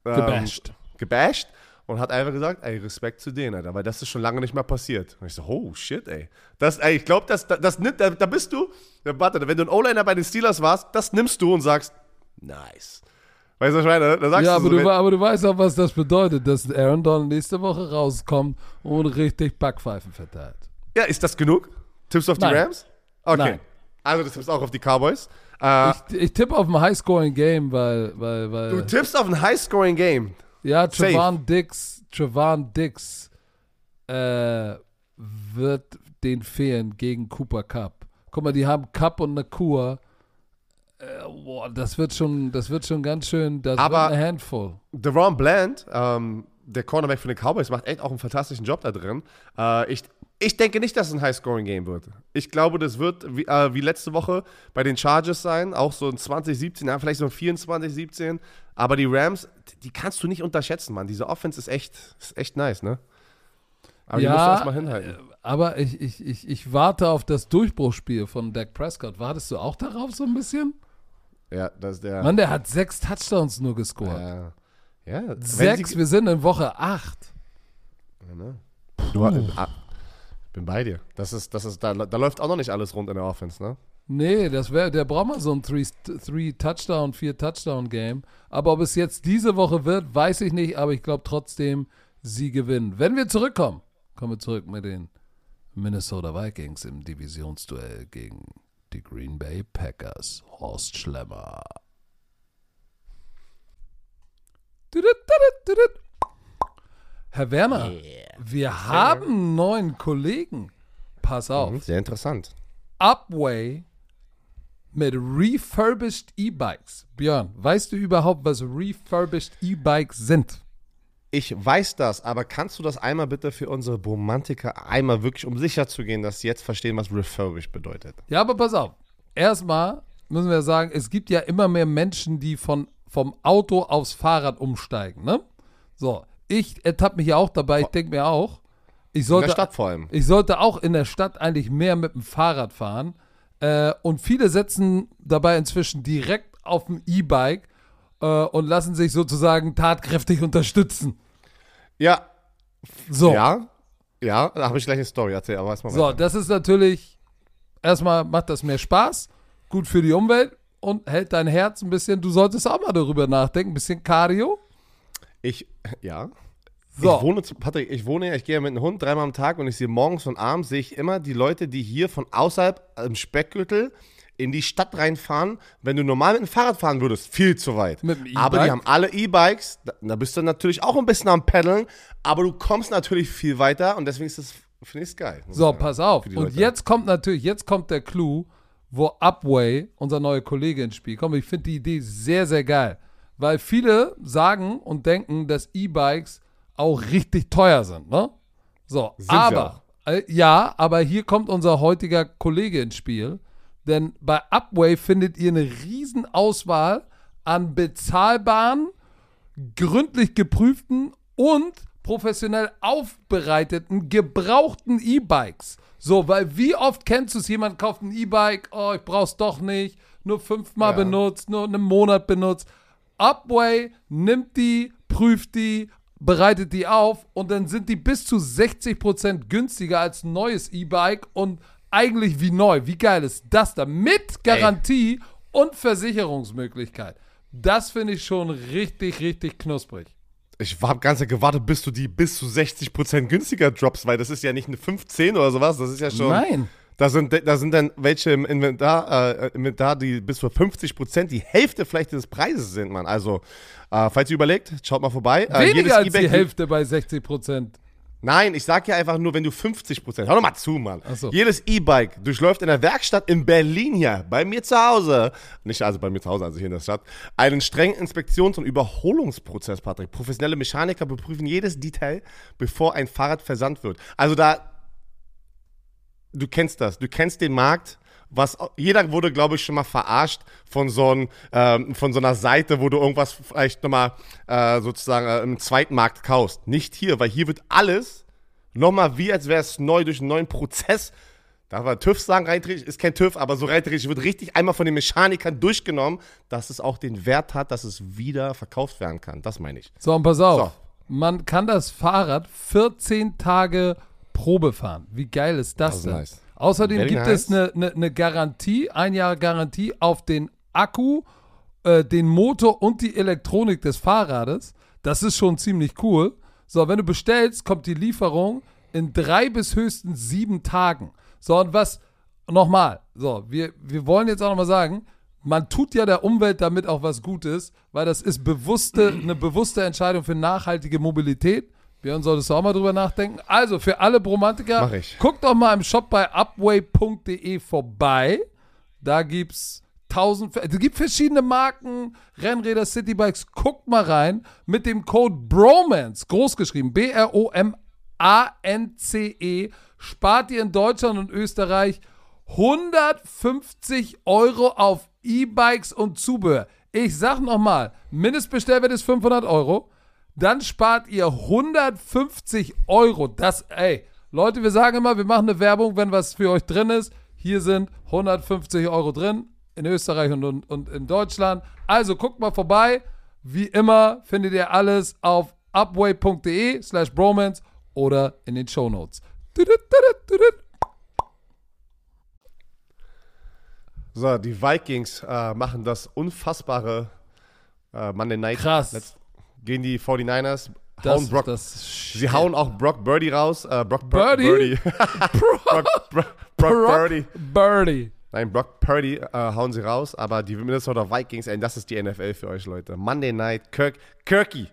ähm, gebasht. gebasht und hat einfach gesagt, ey, Respekt zu denen, Alter, weil das ist schon lange nicht mehr passiert. Und ich so, oh shit, ey. Das, ey ich glaube, das, das, das nimmt, da, da bist du, warte, wenn du ein O-Liner bei den Steelers warst, das nimmst du und sagst, nice. Weißt du, was ich meine? Da sagst ja, du aber, so, du, aber du weißt auch, was das bedeutet, dass Aaron Donald nächste Woche rauskommt und richtig Backpfeifen verteilt. Ja, ist das genug? Tippst du auf die Nein. Rams? Okay. Nein. Also du tippst auch auf die Cowboys. Äh, Ich, ich tippe auf ein High-Scoring-Game, weil, weil, weil. du tippst auf ein High-Scoring-Game. Ja. Trevon Dix, Trevon Dix äh, wird den fehlen gegen Cooper Cup. Guck mal, die haben Cup und Nakua. Äh, boah, das wird schon, das wird schon ganz schön, das Aber- eine Handvoll. Deron Bland, ähm, der Cornerback von den Cowboys, macht echt auch einen fantastischen Job da drin. Äh, ich, ich denke nicht, dass es ein High-Scoring-Game wird. Ich glaube, das wird wie, äh, wie letzte Woche bei den Chargers sein, auch so ein 2017, ja, vielleicht so ein 24-17. Aber die Rams, die kannst du nicht unterschätzen, Mann. Diese Offense ist echt, ist echt nice, ne? Aber die musst du erstmal hinhalten. äh, aber ich, ich, ich, ich warte auf das Durchbruchsspiel von Dak Prescott. Wartest du auch darauf so ein bisschen? Ja, das ist der. Mann, der hat sechs Touchdowns nur gescored. Ja. ja Sechs, wir sind in Woche acht. Ja, ne? Du, ah, bin bei dir. Das ist, das ist, da, da läuft auch noch nicht alles rund in der Offense, ne? Nee, das wäre, der braucht mal so ein Three, three Touchdown, vier Touchdown Game. Aber ob es jetzt diese Woche wird, weiß ich nicht. Aber ich glaube trotzdem, sie gewinnen. Wenn wir zurückkommen, kommen wir zurück mit den Minnesota Vikings im Divisionsduell gegen die Green Bay Packers. Horst Schlemmer. Herr Werner, wir haben einen neuen Kollegen. Pass auf. Mhm, Sehr interessant. Upway mit refurbished E-Bikes. Björn, weißt du überhaupt, was refurbished E-Bikes sind? Ich weiß das, aber kannst du das einmal bitte für unsere Romantiker einmal wirklich, um sicher zu gehen, dass sie jetzt verstehen, was refurbished bedeutet? Ja, aber pass auf. Erstmal müssen wir sagen, es gibt ja immer mehr Menschen, die von, vom Auto aufs Fahrrad umsteigen, ne? So, ich ertappe mich ja auch dabei. Ich denke mir auch, ich In sollte, der Stadt vor allem. ich sollte auch in der Stadt eigentlich mehr mit dem Fahrrad fahren. Äh, und viele setzen dabei inzwischen direkt auf dem E-Bike äh, und lassen sich sozusagen tatkräftig unterstützen. Ja, So, ja, ja, da habe ich gleich eine Story erzählt, aber erstmal so weiter. das ist natürlich, erstmal macht das mehr Spaß, gut für die Umwelt und hält dein Herz ein bisschen, du solltest auch mal darüber nachdenken, ein bisschen Cardio. Ich, ja. So. Ich wohne, Patrick, ich wohne ja, ich gehe ja mit einem Hund dreimal am Tag und ich sehe morgens und abends, sehe ich immer die Leute, die hier von außerhalb im Speckgürtel in die Stadt reinfahren. Wenn du normal mit dem Fahrrad fahren würdest, viel zu weit. Dem aber die haben alle E-Bikes, da, da bist du natürlich auch ein bisschen am Paddeln, aber du kommst natürlich viel weiter und deswegen ist das, finde ich es geil. So, pass auf. Und Leute. jetzt kommt natürlich, jetzt kommt der Clou, wo Upway, unser neuer Kollege, ins Spiel kommt. Ich finde die Idee sehr, sehr geil. Weil viele sagen und denken, dass E-Bikes auch richtig teuer sind, ne? So, Sind aber, äh, ja, aber hier kommt unser heutiger Kollege ins Spiel. Denn bei Upway findet ihr eine riesen Auswahl an bezahlbaren, gründlich geprüften und professionell aufbereiteten, gebrauchten E-Bikes. So, weil wie oft kennst du es, jemand kauft ein E-Bike, oh, ich brauch's doch nicht, nur fünfmal Ja. benutzt, nur einen Monat benutzt. Upway nimmt die, prüft die, bereitet die auf und dann sind die bis zu 60% günstiger als ein neues E-Bike und eigentlich wie neu. Wie geil ist das da? Mit Garantie und Versicherungsmöglichkeit. Das finde ich schon richtig, richtig knusprig. Ich habe ganz gewartet, bis du die bis zu 60% günstiger droppst, weil das ist ja nicht eine 15 oder sowas, das ist ja schon. Nein. Da sind, da sind dann welche im Inventar, äh, Inventar, die bis zu 50% die Hälfte vielleicht des Preises sind, Mann. Also, äh, falls ihr überlegt, schaut mal vorbei. Äh, jedes Weniger als die Hälfte bei 60%. Nein, ich sag ja einfach nur, wenn du 50%, hör doch mal zu, Mann. So. Jedes E-Bike durchläuft in der Werkstatt in Berlin hier, bei mir zu Hause, nicht also bei mir zu Hause, also hier in der Stadt, einen strengen Inspektions- und Überholungsprozess, Patrick. Professionelle Mechaniker beprüfen jedes Detail, bevor ein Fahrrad versandt wird. Also da, du kennst das, du kennst den Markt was jeder wurde, glaube ich, schon mal verarscht von so, ein, ähm, von so einer Seite, wo du irgendwas vielleicht nochmal äh, sozusagen äh, im Zweitmarkt kaufst. Nicht hier, weil hier wird alles nochmal wie, als wäre es neu durch einen neuen Prozess. Darf man TÜV sagen, rein theoretisch, ist kein TÜV, aber so rein theoretisch wird richtig einmal von den Mechanikern durchgenommen, dass es auch den Wert hat, dass es wieder verkauft werden kann. Das meine ich. So, und pass auf. Man kann das Fahrrad 14 Tage Probe fahren. Wie geil ist das, Das ist denn? nice. Außerdem Very gibt nice. es eine, eine, eine Garantie, ein Jahr Garantie auf den Akku, äh, den Motor und die Elektronik des Fahrrades. Das ist schon ziemlich cool. So, wenn du bestellst, kommt die Lieferung in drei bis höchstens sieben Tagen. So, und was, nochmal, so, wir, wir wollen jetzt auch nochmal sagen, man tut ja der Umwelt damit auch was Gutes, weil das ist bewusste, eine bewusste Entscheidung für nachhaltige Mobilität. Björn, solltest du auch mal drüber nachdenken. Also, für alle Bromantiker, guckt doch mal im Shop bei upway.de vorbei. Da gibt's tausend, es gibt verschiedene Marken, Rennräder, Citybikes. Guckt mal rein mit dem Code BROMANCE, großgeschrieben, B-R-O-M-A-N-C-E, spart ihr in Deutschland und Österreich 150 Euro auf E-Bikes und Zubehör. Ich sag nochmal, Mindestbestellwert ist 500 Euro. Dann spart ihr 150 Euro. Das, ey, Leute, wir sagen immer, wir machen eine Werbung, wenn was für euch drin ist. Hier sind 150 Euro drin in Österreich und, und, und in Deutschland. Also guckt mal vorbei. Wie immer findet ihr alles auf upway.de slash bromance oder in den Shownotes. So, die Vikings äh, machen das unfassbare äh, Monday Night. Krass. Gehen die 49ers, Das, hauen Brock. sie hauen auch Brock Birdie raus. Äh, Brock Bur- Birdie? Birdie. Brock, Brock, Brock Birdie. Birdie. Nein, Brock Purdy äh, hauen sie raus, aber die Minnesota Vikings, ey, das ist die NFL für euch, Leute. Monday Night, Kirk, Kirky,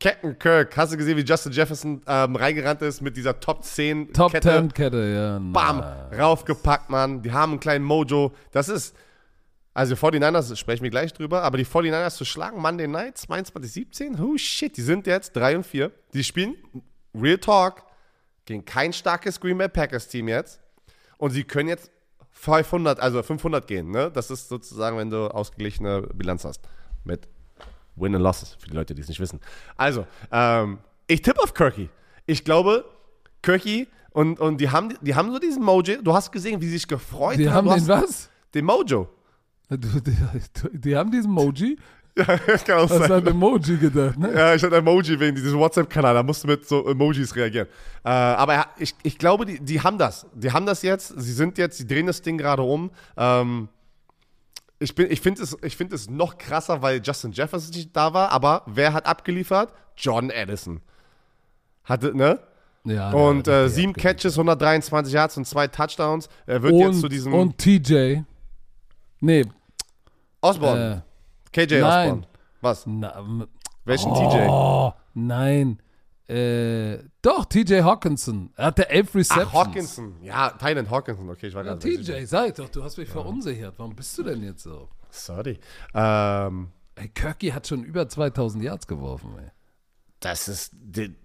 Captain Kirk. Hast du gesehen, wie Justin Jefferson ähm, reingerannt ist mit dieser Top 10 Top Kette? 10 Kette, ja. Bam, nice. raufgepackt, Mann. Die haben einen kleinen Mojo. Das ist, also 49ers, sprechen wir gleich drüber, aber die 49ers zu schlagen, Monday Night, 22-17, oh shit, die sind jetzt 3 und 4. Die spielen, Real Talk, gegen kein starkes Green Bay Packers Team jetzt. Und sie können jetzt 500, also 500 gehen, ne? Das ist sozusagen, wenn du ausgeglichene Bilanz hast. Mit Win and Losses, für die Leute, die es nicht wissen. Also, ähm, ich tippe auf Kirky. Ich glaube, Kirky und, und die, haben, die haben so diesen Mojo. Du hast gesehen, wie sie sich gefreut Die haben. haben Du den hast- was? Den Mojo. Die, die haben diesen Emoji. Ja, kann auch Hast sein. an Emoji gedacht, ne? Ja, ich hatte Emoji wegen dieses WhatsApp-Kanal, da musst du mit so Emojis reagieren. Äh, aber er- ich, ich glaube, die, die haben das. Die haben das jetzt. Sie sind jetzt, sie drehen das Ding gerade um. Ähm, ich bin, ich finde es, ich find es noch krasser, weil Justin Jefferson nicht da war. Aber wer hat abgeliefert? John Addison. Hatte, ne? Ja, Und äh, sieben Catches, 123 Yards und zwei Touchdowns. Er wird und, jetzt zu diesem Und TJ. Nee, Osborne. äh, KJ nein. Osborne. Was? na, Welchen TJ? Oh, nein. Äh, doch, TJ Hawkinson. Er hatte elf Receptions. Ach, Hawkinson. Ja, Tynan Hawkinson. Okay, ich war Ja, gerade sicher. TJ, sag ich doch, du hast mich verunsichert. Warum bist du denn jetzt so? Sorry. Ähm, Ey, Kirky hat schon über 2000 Yards geworfen, ey. Das ist,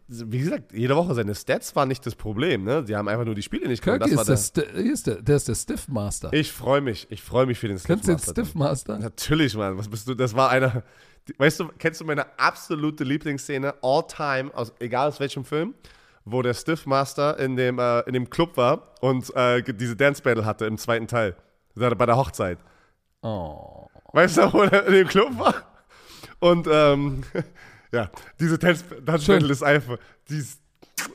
wie gesagt, jede Woche seine Stats waren nicht das Problem, ne? Sie haben einfach nur die Spiele nicht gewonnen. Kirky Das ist der, hier ist der, der ist der Stiffmaster. Ich freue mich, ich freue mich für den Kennst du den Stiffmaster. Stiffmaster? Natürlich, Mann. Was bist du? Das war einer. Weißt du, kennst du meine absolute Lieblingsszene all time, aus, egal aus welchem Film, wo der Stiffmaster in dem, äh, in dem Club war und äh, diese Dance Battle hatte im zweiten Teil. Bei der Hochzeit. Oh. Weißt du, wo er in dem Club war? Und ähm, ja, diese Dance, Dance Schön. Battle ist einfach, die ist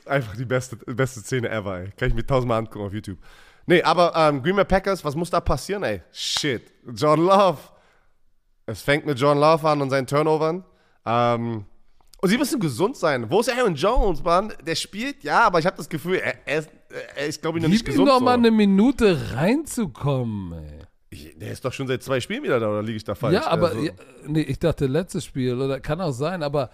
einfach die beste, beste Szene ever, ey. Kann ich mir tausendmal angucken auf YouTube. Nee, aber ähm, Green Bay Packers, was muss da passieren, ey? Shit. John Love. Es fängt mit John Love an und seinen Turnovern. Ähm, und sie müssen gesund sein. Wo ist Aaron Jones, Mann? Der spielt, ja, aber ich habe das Gefühl, er, er ist, er ist glaube ich, noch nicht Gib ihm gesund. doch so. mal eine Minute reinzukommen, ey. Der ist doch schon seit zwei Spielen wieder da, oder liege ich da falsch? Ja, aber Also- ja, nee, ich dachte letztes Spiel oder kann auch sein, aber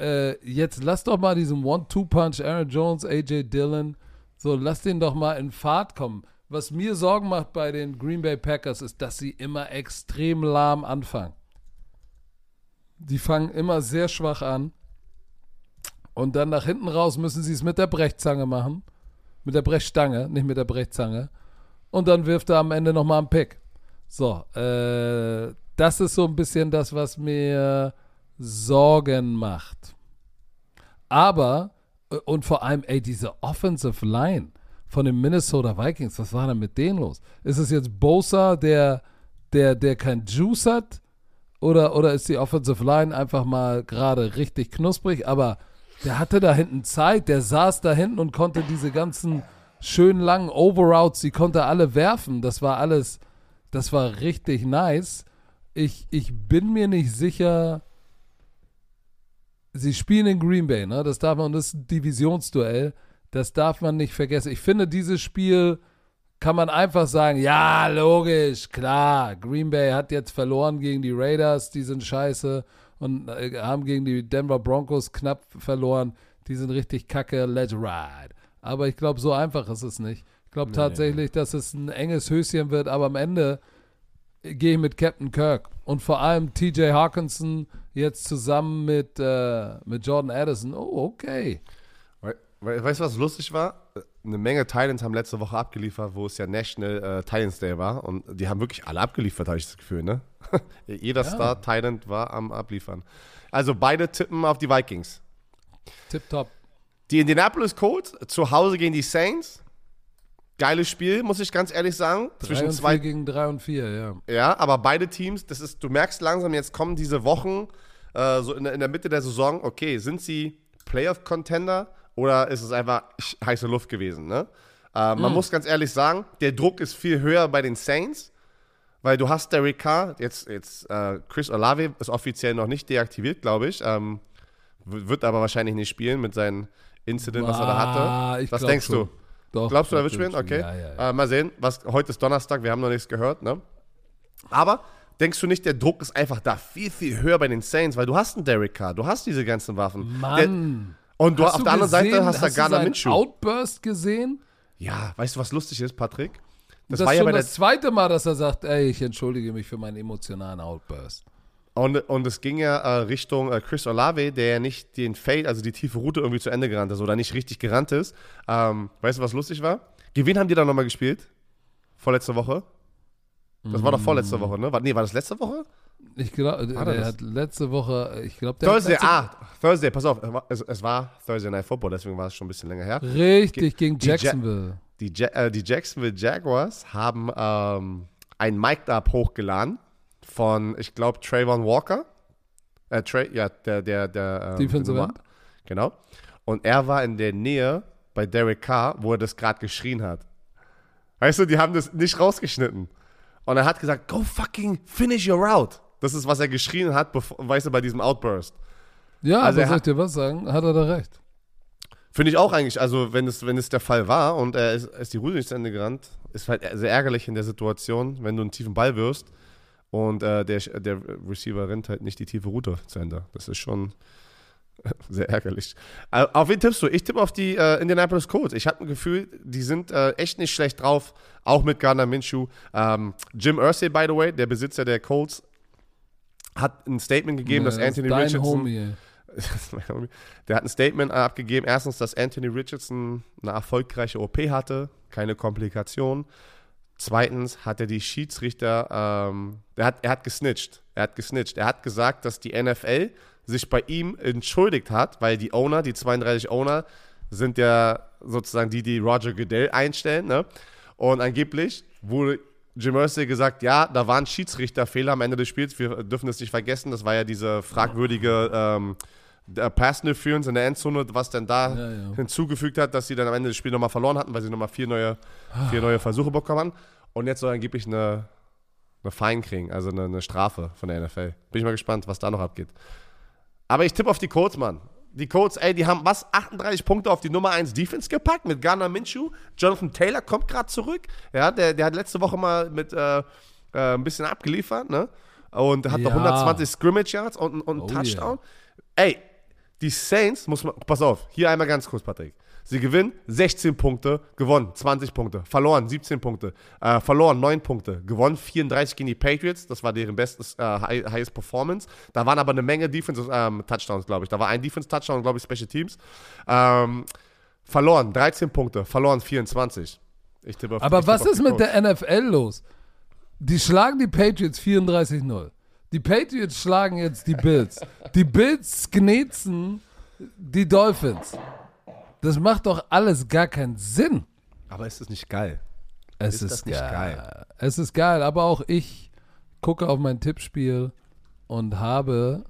äh, jetzt lass doch mal diesen One-Two-Punch Aaron Jones, AJ Dillon, so lass den doch mal in Fahrt kommen. Was mir Sorgen macht bei den Green Bay Packers ist, dass sie immer extrem lahm anfangen. Die fangen immer sehr schwach an und dann nach hinten raus müssen sie es mit der Brechzange machen, mit der Brechstange, nicht mit der Brechzange. und dann wirft er am Ende nochmal einen Pick. So, äh, das ist so ein bisschen das, was mir Sorgen macht. Aber, äh, und vor allem, ey, diese Offensive Line von den Minnesota Vikings, was war denn mit denen los? Ist es jetzt Bosa, der, der, der kein Juice hat? Oder, oder ist die Offensive Line einfach mal gerade richtig knusprig? Aber der hatte da hinten Zeit, der saß da hinten und konnte diese ganzen schönen langen Overouts, die konnte alle werfen. Das war alles, das war richtig nice. Ich, ich bin mir nicht sicher. Sie spielen in Green Bay, ne? Das darf man, das ist ein Divisionsduell. Das darf man nicht vergessen. Ich finde, dieses Spiel kann man einfach sagen, ja, logisch, klar. Green Bay hat jetzt verloren gegen die Raiders, die sind scheiße und äh, haben gegen die Denver Broncos knapp verloren. Die sind richtig kacke, let's ride. Aber ich glaube, so einfach ist es nicht. Ich glaube nee. tatsächlich, dass es ein enges Höschen wird, aber am Ende gehe ich mit Captain Kirk. Und vor allem TJ Hawkinson jetzt zusammen mit, äh, mit Jordan Addison. Oh, okay. We weißt du, was lustig war? Eine Menge Titans haben letzte Woche abgeliefert, wo es ja National äh, Titans Day war. Und die haben wirklich alle abgeliefert, habe ich das Gefühl, ne? Jeder ja. Star Titan war am Abliefern. Also beide tippen auf die Vikings. Tip top. Die Indianapolis Colts zu Hause gegen die Saints. Geiles Spiel, muss ich ganz ehrlich sagen. Zwischen zwei gegen drei und vier, ja. Ja, aber beide Teams, das ist, du merkst langsam, jetzt kommen diese Wochen äh, so in, in der Mitte der Saison. Okay, sind sie Playoff-Contender oder ist es einfach heiße Luft gewesen? Ne? Äh, man mm. muss ganz ehrlich sagen, der Druck ist viel höher bei den Saints, weil du hast Derek Carr, jetzt, jetzt äh, Chris Olave ist offiziell noch nicht deaktiviert, glaube ich. Ähm, wird aber wahrscheinlich nicht spielen mit seinem Incident, was er da hatte. Ah, was denkst schon. du? Doch, Glaubst du, er wird spielen? Okay. Ja, ja. Äh, mal sehen. Was, heute ist Donnerstag, wir haben noch nichts gehört. Ne? Aber denkst du nicht, der Druck ist einfach da viel, viel höher bei den Saints, weil du hast einen Derek Carr, du hast diese ganzen Waffen. Mann. Der, und du hast auf der anderen Seite hast, hast du Garner Minshew. Outburst gesehen? Ja, weißt du, was lustig ist, Patrick? Das, das war ja bei das zweite Mal, dass er sagt, ey, ich entschuldige mich für meinen emotionalen Outburst. Und, und es ging ja äh, Richtung äh, Chris Olave, der ja nicht den Fade, also die tiefe Route irgendwie zu Ende gerannt ist oder nicht richtig gerannt ist. Ähm, weißt du, was lustig war? Gegen wen haben die da nochmal gespielt? Vorletzte Woche? Das war doch vorletzte Woche, ne? War, nee, war das letzte Woche? Ich glaube, der hat letzte Woche, ich glaube, der Thursday, ah, Thursday, pass auf, es, es, war Thursday Night Football, deswegen war es schon ein bisschen länger her. Richtig, Ge gegen Jacksonville. Die, ja die, äh, die, Jacksonville Jaguars haben ähm, ein Mic-Up hochgeladen von, ich glaube, Trayvon Walker. Äh, Trey, ja, der, der, der. Ähm, Defensive End. Genau. Und er war in der Nähe bei Derek Carr, wo er das gerade geschrien hat. Weißt du, die haben das nicht rausgeschnitten. Und er hat gesagt, go fucking finish your route. Das ist, was er geschrien hat, bevor, weißt du, bei diesem Outburst. Ja, also aber soll ich dir was sagen? Hat er da recht. Finde ich auch eigentlich, also wenn es, wenn es der Fall war und er ist, ist die Route nicht zu Ende gerannt, ist halt sehr ärgerlich in der Situation, wenn du einen tiefen Ball wirst und äh, der, der Receiver rennt halt nicht die tiefe Route zu Ende. Das ist schon sehr ärgerlich. Äh, auf wen tippst du? Ich tippe auf die äh, Indianapolis Colts. Ich habe ein Gefühl, die sind äh, echt nicht schlecht drauf, auch mit Gardner Minshew. Ähm, Jim Irsay, by the way, der Besitzer der Colts, hat ein Statement gegeben, ja, dass Anthony das Richardson. Homie, der hat ein Statement abgegeben. Erstens, dass Anthony Richardson eine erfolgreiche OP hatte, keine Komplikationen. Zweitens hat er die Schiedsrichter, ähm, er, hat, er hat gesnitcht. Er hat gesnitcht. Er hat gesagt, dass die NFL sich bei ihm entschuldigt hat, weil die Owner, die 32 Owner, sind ja sozusagen die, die Roger Goodell einstellen. Ne? Und angeblich wurde Jim Mercy gesagt, ja, da waren Schiedsrichterfehler am Ende des Spiels. Wir dürfen es nicht vergessen. Das war ja diese fragwürdige ähm, Pass Interference in der Endzone, was dann da ja, ja. hinzugefügt hat, dass sie dann am Ende des Spiels nochmal verloren hatten, weil sie nochmal vier neue, vier neue Versuche bekommen haben. Und jetzt soll angeblich eine, eine Fein kriegen, also eine, eine, Strafe von der NFL. Bin ich mal gespannt, was da noch abgeht. Aber ich tippe auf die Colts, Mann. Die Colts, ey, die haben was? 38 Punkte auf die Nummer 1 Defense gepackt mit Garner Minshew. Jonathan Taylor kommt gerade zurück. Ja, der, der hat letzte Woche mal mit äh, äh, ein bisschen abgeliefert, ne? Und hat ja. noch 120 Scrimmage Yards und, und einen oh Touchdown. Yeah. Ey, die Saints, muss man, pass auf, hier einmal ganz kurz, Patrick. Sie gewinnen 16 Punkte, gewonnen 20 Punkte, verloren 17 Punkte, äh, verloren 9 Punkte, gewonnen 34 gegen die Patriots, das war deren bestes, äh, highest Performance. Da waren aber eine Menge Defense-Touchdowns, ähm, glaube ich. Da war ein Defense-Touchdown, glaube ich, Special Teams. Ähm, verloren 13 Punkte, verloren 24. Ich tippe auf, Aber ich was tippe ist mit Colts. der NFL los? Die schlagen die Patriots 34-0. Die Patriots schlagen jetzt die Bills. Die Bills knetzen die Dolphins. Das macht doch alles gar keinen Sinn. Aber ist das nicht geil? Es Ist ist, nicht geil. geil? Es ist geil, aber auch ich gucke auf mein Tippspiel und habe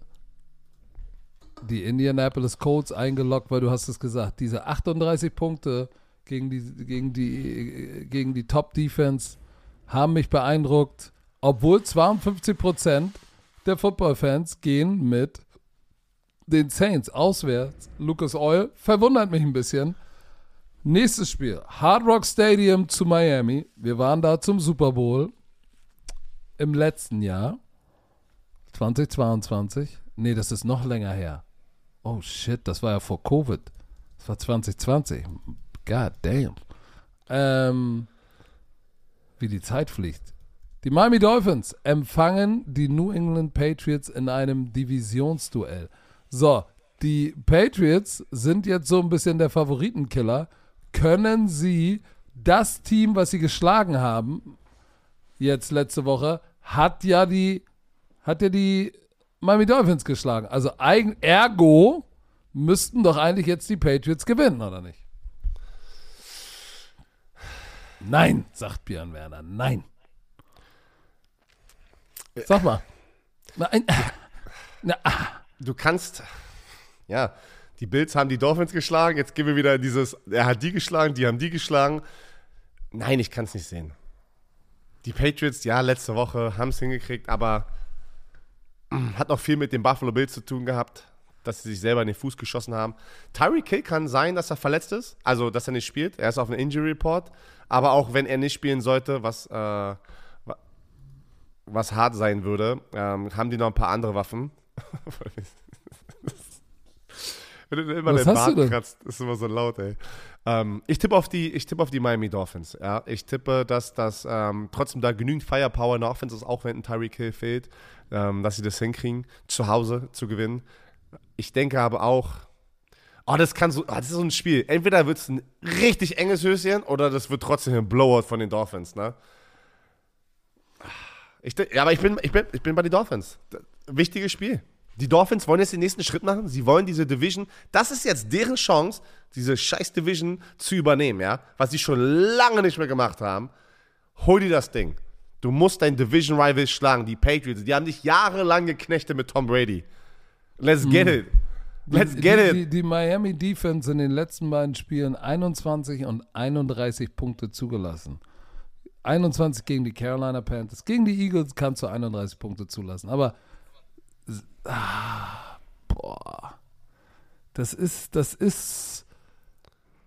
die Indianapolis Colts eingeloggt, weil du hast es gesagt, diese 38 Punkte gegen die, gegen die, gegen die Top-Defense haben mich beeindruckt, obwohl 52 Prozent der Football-Fans gehen mit den Saints auswärts. Lucas Oil verwundert mich ein bisschen. Nächstes Spiel. Hard Rock Stadium zu Miami. Wir waren da zum Super Bowl im letzten Jahr. 2022. Nee, das ist noch länger her. Oh shit, das war ja vor Covid. Das war 2020. God damn. Ähm, wie die Zeit fliegt. Die Miami Dolphins empfangen die New England Patriots in einem Divisionsduell. So, die Patriots sind jetzt so ein bisschen der Favoritenkiller. Können sie das Team, was sie geschlagen haben, jetzt letzte Woche, hat ja die, hat ja die Miami Dolphins geschlagen. Also ergo müssten doch eigentlich jetzt die Patriots gewinnen, oder nicht? Nein, sagt Björn Werner. Nein. Sag mal. Nein. Na, Du kannst, ja, die Bills haben die Dolphins geschlagen, jetzt gehen wir wieder in dieses, er hat die geschlagen, die haben die geschlagen. Nein, ich kann es nicht sehen. Die Patriots, ja, letzte Woche haben es hingekriegt, aber mm, hat noch viel mit den Buffalo Bills zu tun gehabt, dass sie sich selber in den Fuß geschossen haben. Tyreek Hill kann sein, dass er verletzt ist, also dass er nicht spielt. Er ist auf einem Injury Report, aber auch wenn er nicht spielen sollte, was, äh, was hart sein würde, ähm, haben die noch ein paar andere Waffen. Wenn du immer Was den hast du Bart kratzt, ist immer so laut, ey. Ähm, ich tippe auf die, ich tippe auf die Miami Dolphins. Ja, ich tippe, dass das ähm, trotzdem da genügend Firepower in der Offense ist, auch wenn ein Tyreek Hill fehlt, ähm, dass sie das hinkriegen, zu Hause zu gewinnen. Ich denke aber auch, oh, das kann so, oh, das ist so ein Spiel. Entweder wird es ein richtig enges Höschen oder das wird trotzdem ein Blowout von den Dolphins, ne? Ich, ja, aber ich bin, ich, bin, ich bin bei den Dolphins. Wichtiges Spiel. Die Dolphins wollen jetzt den nächsten Schritt machen. Sie wollen diese Division. Das ist jetzt deren Chance, diese scheiß Division zu übernehmen, ja? Was sie schon lange nicht mehr gemacht haben. Hol dir das Ding. Du musst dein Division Rival schlagen, die Patriots. Die haben dich jahrelang geknechtet mit Tom Brady. Let's get it. Let's get die, it. Die, die Miami Defense in den letzten beiden Spielen 21 und 31 Punkte zugelassen. 21 gegen die Carolina Panthers. Gegen die Eagles kannst du 31 Punkte zulassen. Aber ah, boah, das ist, das ist.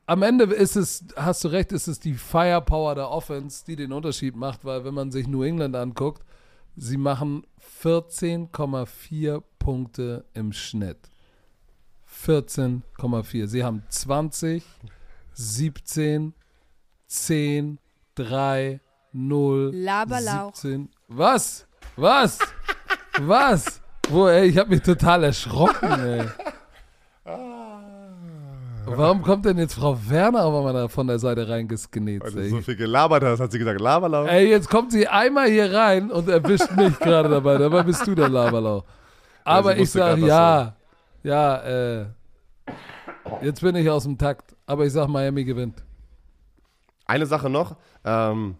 Am Ende ist es, hast du recht, ist es die Firepower der Offense, die den Unterschied macht, weil wenn man sich New England anguckt, sie machen 14,4 Punkte im Schnitt. 14,4. Sie haben 20, 17, 10, 3, 0, Laberlauch. 17. Was? Was? Was? Wo, ey, ich habe mich total erschrocken, ey. Warum kommt denn jetzt Frau Werner auf einmal da von der Seite reingeskinnet? Weil du ey? so viel gelabert hast, hat sie gesagt, Laberlauf. Ey, jetzt kommt sie einmal hier rein und erwischt mich gerade dabei. Dabei bist du der Laberlau. Aber ich sag ja. Ja, äh. Jetzt bin ich aus dem Takt. Aber ich sag, Miami gewinnt. Eine Sache noch. Ähm,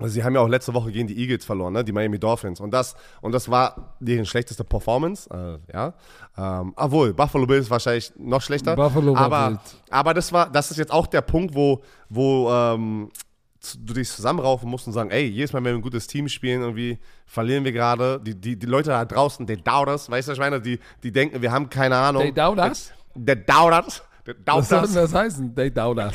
also sie haben ja auch letzte Woche gegen die Eagles verloren, ne? die Miami Dolphins. Und das, und das war deren schlechteste Performance. Äh, ja. Ähm, obwohl, Buffalo Bills wahrscheinlich noch schlechter. Buffalo aber, wild. aber das war, das ist jetzt auch der Punkt, wo, wo ähm, du dich zusammenraufen musst und sagen, ey, jedes Mal, wenn wir ein gutes Team spielen, irgendwie verlieren wir gerade. Die, die, die Leute da draußen, die doubt us, weißt du, ich meine? Die, die denken, wir haben keine Ahnung. They doubt us? Der doubt us. Der doubt Was soll denn das heißen? They doubt us.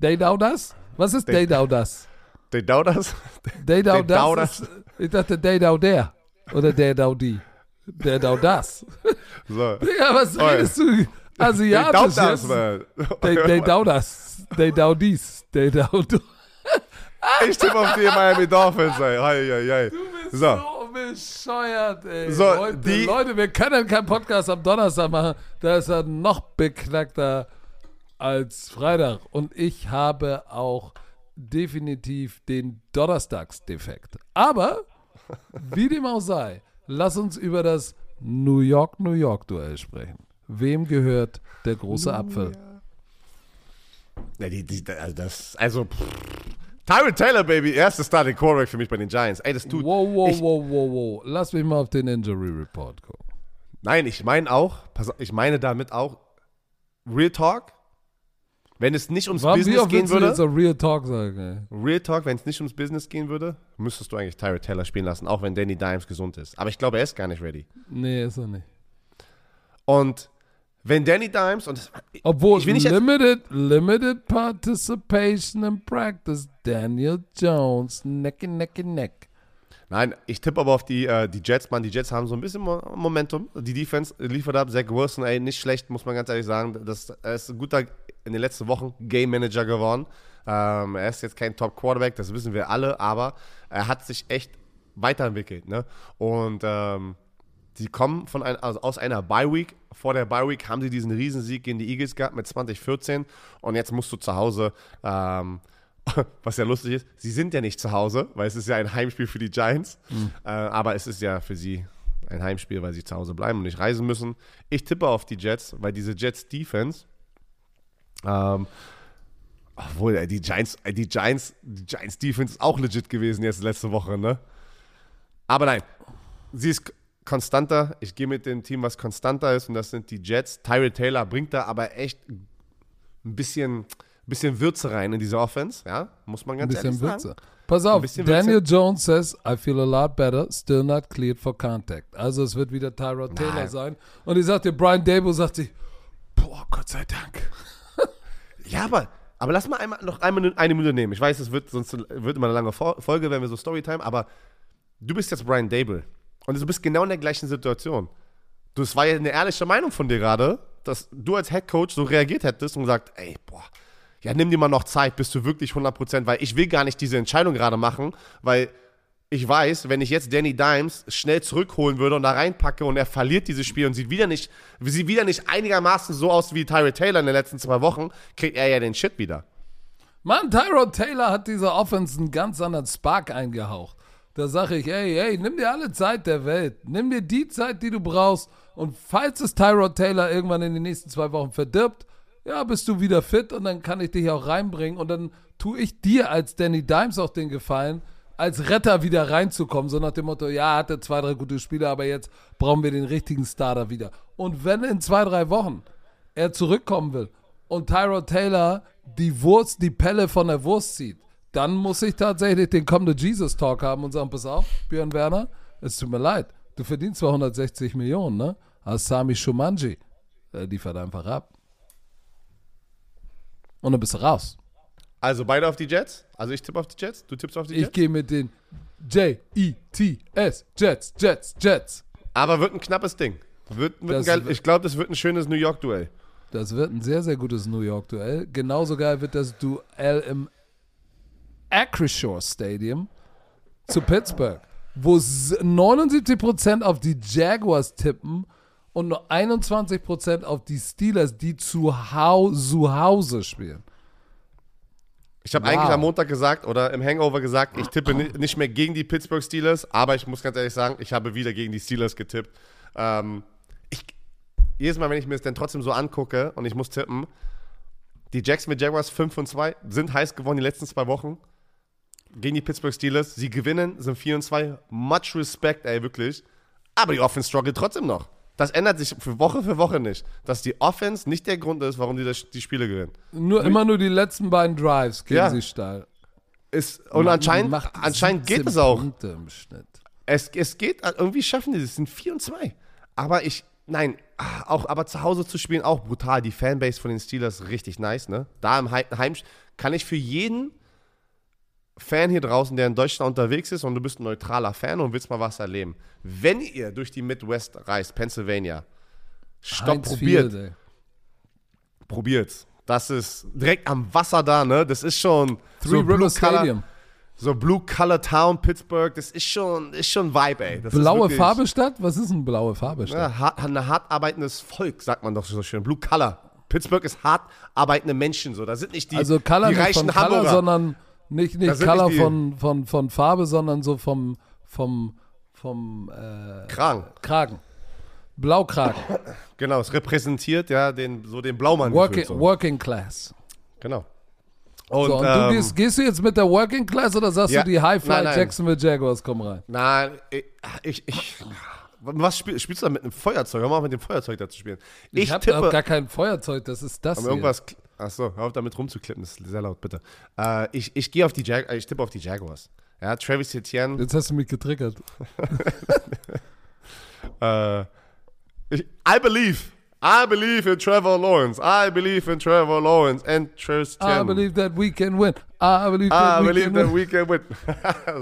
They doubt us? Was ist They- they doubt us. They doubt They doubt us? ist- Ich dachte, they doubt der. Oder der doubt die. Der doubt das. So. Ja, was redest du? They Asiatisch doubt us, jetzt? man. They, they doubt us. They doubt dies. They doubt. Ich tippe auf die Miami Dolphins, ey. Hei, hei, hei. Du bist So. so bescheuert, ey. So, Leute, die- Leute, wir können keinen Podcast am Donnerstag machen. Da ist er noch beknackter als Freitag. Und ich habe auch definitiv den Donnerstagsdefekt. Aber, wie dem auch sei, lass uns über das New York-New York-Duell sprechen. Wem gehört der große Apfel? Ja, die, die, also das, also, pff. Tyrant Taylor, Baby, erster Starting Quarterback für mich bei den Giants. Ey, das tut. Wow, wow, ich, wow, wow, wow. Lass mich mal auf den Injury Report gucken. Nein, ich meine auch, pass, ich meine damit auch, Real Talk, wenn es nicht ums wie Business gehen würde. jetzt Real Talk sagen? Ey? Real Talk, wenn es nicht ums Business gehen würde, müsstest du eigentlich Tyrant Taylor spielen lassen, auch wenn Danny Dimes gesund ist. Aber ich glaube, er ist gar nicht ready. Nee, ist er nicht. Und wenn Danny Dimes und Obwohl limited, limited participation in practice. Daniel Jones, neck in neck in neck. Nein, ich tippe aber auf die, äh, die Jets, Mann. Die Jets haben so ein bisschen Mo- Momentum. Die Defense liefert ab. Zach Wilson, ey, nicht schlecht, muss man ganz ehrlich sagen. Das, ist ein guter, in den letzten Wochen, Game Manager geworden. Ähm, er ist jetzt kein Top Quarterback, das wissen wir alle, aber er hat sich echt weiterentwickelt. Ne? Und ähm, sie kommen von ein, also aus einer Bye Week. Vor der Bye Week haben sie diesen Riesensieg gegen die Eagles gehabt mit 2014. Und jetzt musst du zu Hause ähm, was ja lustig ist, sie sind ja nicht zu Hause, weil es ist ja ein Heimspiel für die Giants. Äh, aber es ist ja für sie ein Heimspiel, weil sie zu Hause bleiben und nicht reisen müssen. Ich tippe auf die Jets, weil diese Jets Defense, ähm, obwohl die Giants, die Giants, die Giants Defense ist auch legit gewesen jetzt letzte Woche, ne? Aber nein, sie ist konstanter. Ich gehe mit dem Team, was konstanter ist, und das sind die Jets. Tyrell Taylor bringt da aber echt ein bisschen, bisschen Würze rein in diese Offense, ja? Muss man Ein ganz bisschen ehrlich sagen. Witze. Pass auf, Daniel Jones says, I feel a lot better, still not cleared for contact. Also es wird wieder Tyrod Taylor sein. Und ich sagte, Brian Dable sagt sich, boah, Gott sei Dank. Ja, aber, aber lass mal einmal noch einmal eine Minute nehmen. Ich weiß, es wird sonst wird immer eine lange Fo- Folge, wenn wir so Storytime, aber du bist jetzt Brian Dable und du bist genau in der gleichen Situation. Du, es war ja eine ehrliche Meinung von dir gerade, dass du als Head Coach so reagiert hättest und gesagt, ey, boah, ja, nimm dir mal noch Zeit, bist du wirklich 100%, weil ich will gar nicht diese Entscheidung gerade machen, weil ich weiß, wenn ich jetzt Danny Dimes schnell zurückholen würde und da reinpacke und er verliert dieses Spiel und sieht wieder nicht, sieht wieder nicht einigermaßen so aus wie Tyrell Taylor in den letzten zwei Wochen, kriegt er ja den Shit wieder. Mann, Tyrod Taylor hat dieser Offense einen ganz anderen Spark eingehaucht. Da sage ich, ey, ey, nimm dir alle Zeit der Welt. Nimm dir die Zeit, die du brauchst. Und falls es Tyrod Taylor irgendwann in den nächsten zwei Wochen verdirbt, ja, bist du wieder fit und dann kann ich dich auch reinbringen. Und dann tue ich dir als Danny Dimes auch den Gefallen, als Retter wieder reinzukommen. So nach dem Motto, ja, hatte zwei, drei gute Spiele, aber jetzt brauchen wir den richtigen Starter wieder. Und wenn in zwei, drei Wochen er zurückkommen will und Tyrod Taylor die Wurst, die Pelle von der Wurst zieht, dann muss ich tatsächlich den kommenden Jesus Talk haben und sagen, pass auf, Björn Werner, es tut mir leid, du verdienst 260 Millionen, ne? Als Sami Shumanji, der liefert einfach ab. Und dann bist du raus. Also beide auf die Jets? Also ich tippe auf die Jets, du tippst auf die Ich Jets? gehe mit den J-E-T-S, Jets, Jets, Jets. Aber wird ein knappes Ding. Wird, wird ein geil, ich glaube, das wird ein schönes New York-Duell. Das wird ein sehr, sehr gutes New York-Duell. Genauso geil wird das Duell im Acrisure Stadium zu Pittsburgh, wo s- 79% auf die Jaguars tippen und nur 21% auf die Steelers, die zu, hau zu Hause spielen. Ich habe Wow. eigentlich am Montag gesagt oder im Hangover gesagt, ich tippe ni- nicht mehr gegen die Pittsburgh Steelers, aber ich muss ganz ehrlich sagen, ich habe wieder gegen die Steelers getippt. Ähm, ich, jedes Mal, wenn ich mir das dann trotzdem so angucke und ich muss tippen, die Jacksonville Jaguars 5 und 2 sind heiß geworden die letzten zwei Wochen gegen die Pittsburgh Steelers. Sie gewinnen, sind 4 und 2. Much respect, ey, wirklich. Aber die Offense struggelt trotzdem noch. Das ändert sich für Woche für Woche nicht. Dass die Offense nicht der Grund ist, warum die das, die Spiele gewinnen. Nur, immer nur die letzten beiden Drives gehen Ja. sie steil. Ist, und Man anscheinend, anscheinend geht 17 es auch. Es, es geht, irgendwie schaffen die das. Es sind 4 und 2. Aber ich, nein, ah, auch, aber zu Hause zu spielen, auch brutal. Die Fanbase von den Steelers richtig nice, ne? Da im Heim kann ich für jeden Fan hier draußen, der in Deutschland unterwegs ist und du bist ein neutraler Fan und willst mal was erleben. Wenn ihr durch die Midwest reist, Pennsylvania, stopp, probiert, Field, probiert's. Das ist direkt am Wasser da, ne? Das ist schon Three so River Blue Color, Stadium. so Blue Color Town, Pittsburgh. Das ist schon, ist schon Vibe, ey. Das ist Blaue wirklich- Farbe Stadt? Was ist eine blaue Farbe Stadt? Ja, hart, ein hart arbeitendes Volk, sagt man doch so schön. Blue Color. Pittsburgh ist hart arbeitende Menschen, so. Da sind nicht die, also Color die reichen von Color, Hamburger. sondern Nicht, nicht Color nicht von, von, von Farbe, sondern so vom, vom, vom äh, Kragen. Kragen. Blaukragen. Genau, es repräsentiert ja den, so den Blaumann. Working, so. working Class. Genau. Und, So, und ähm, du gehst, gehst du jetzt mit der Working Class oder sagst Ja, du, die High Fly nein, nein. Jacksonville Jaguars kommen rein? Nein, ich, ich, ich was spiel, spielst du da mit einem Feuerzeug? Hör mal auf, mit dem Feuerzeug da zu spielen. Ich, Ich, habe gar kein Feuerzeug, das ist das aber hier. irgendwas, achso, hör auf damit rumzuklippen, das ist sehr laut, bitte. Äh, ich ich gehe auf die Jag äh, ich tippe auf die Jaguars. Ja, Travis Etienne, Jetzt hast du mich getriggert. äh, ich, I believe, I believe in Trevor Lawrence, I believe in Trevor Lawrence and Travis Etienne. I believe that we can win. I believe I that we believe can that win. we can win.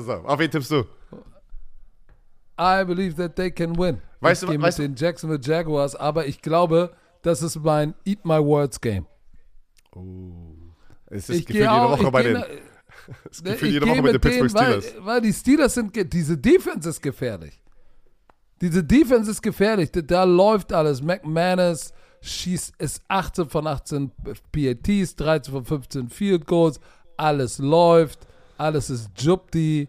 so, auf wen tippst du? I believe that they can win. Weißt ich du- gehe weißt du- mit den Jacksonville Jaguars, aber ich glaube, das ist mein Eat My Words Game. Es ist Ich gefühlt jede Woche bei den, es Ne, gefühlt jede Woche mit den Pittsburgh Steelers. weil, weil die Steelers sind, diese Defense ist gefährlich. Diese Defense ist gefährlich. Da, da läuft alles. McManus schießt es 18 von 18 PATs, 13 von 15 Field Goals. Alles läuft. Alles ist Jupti.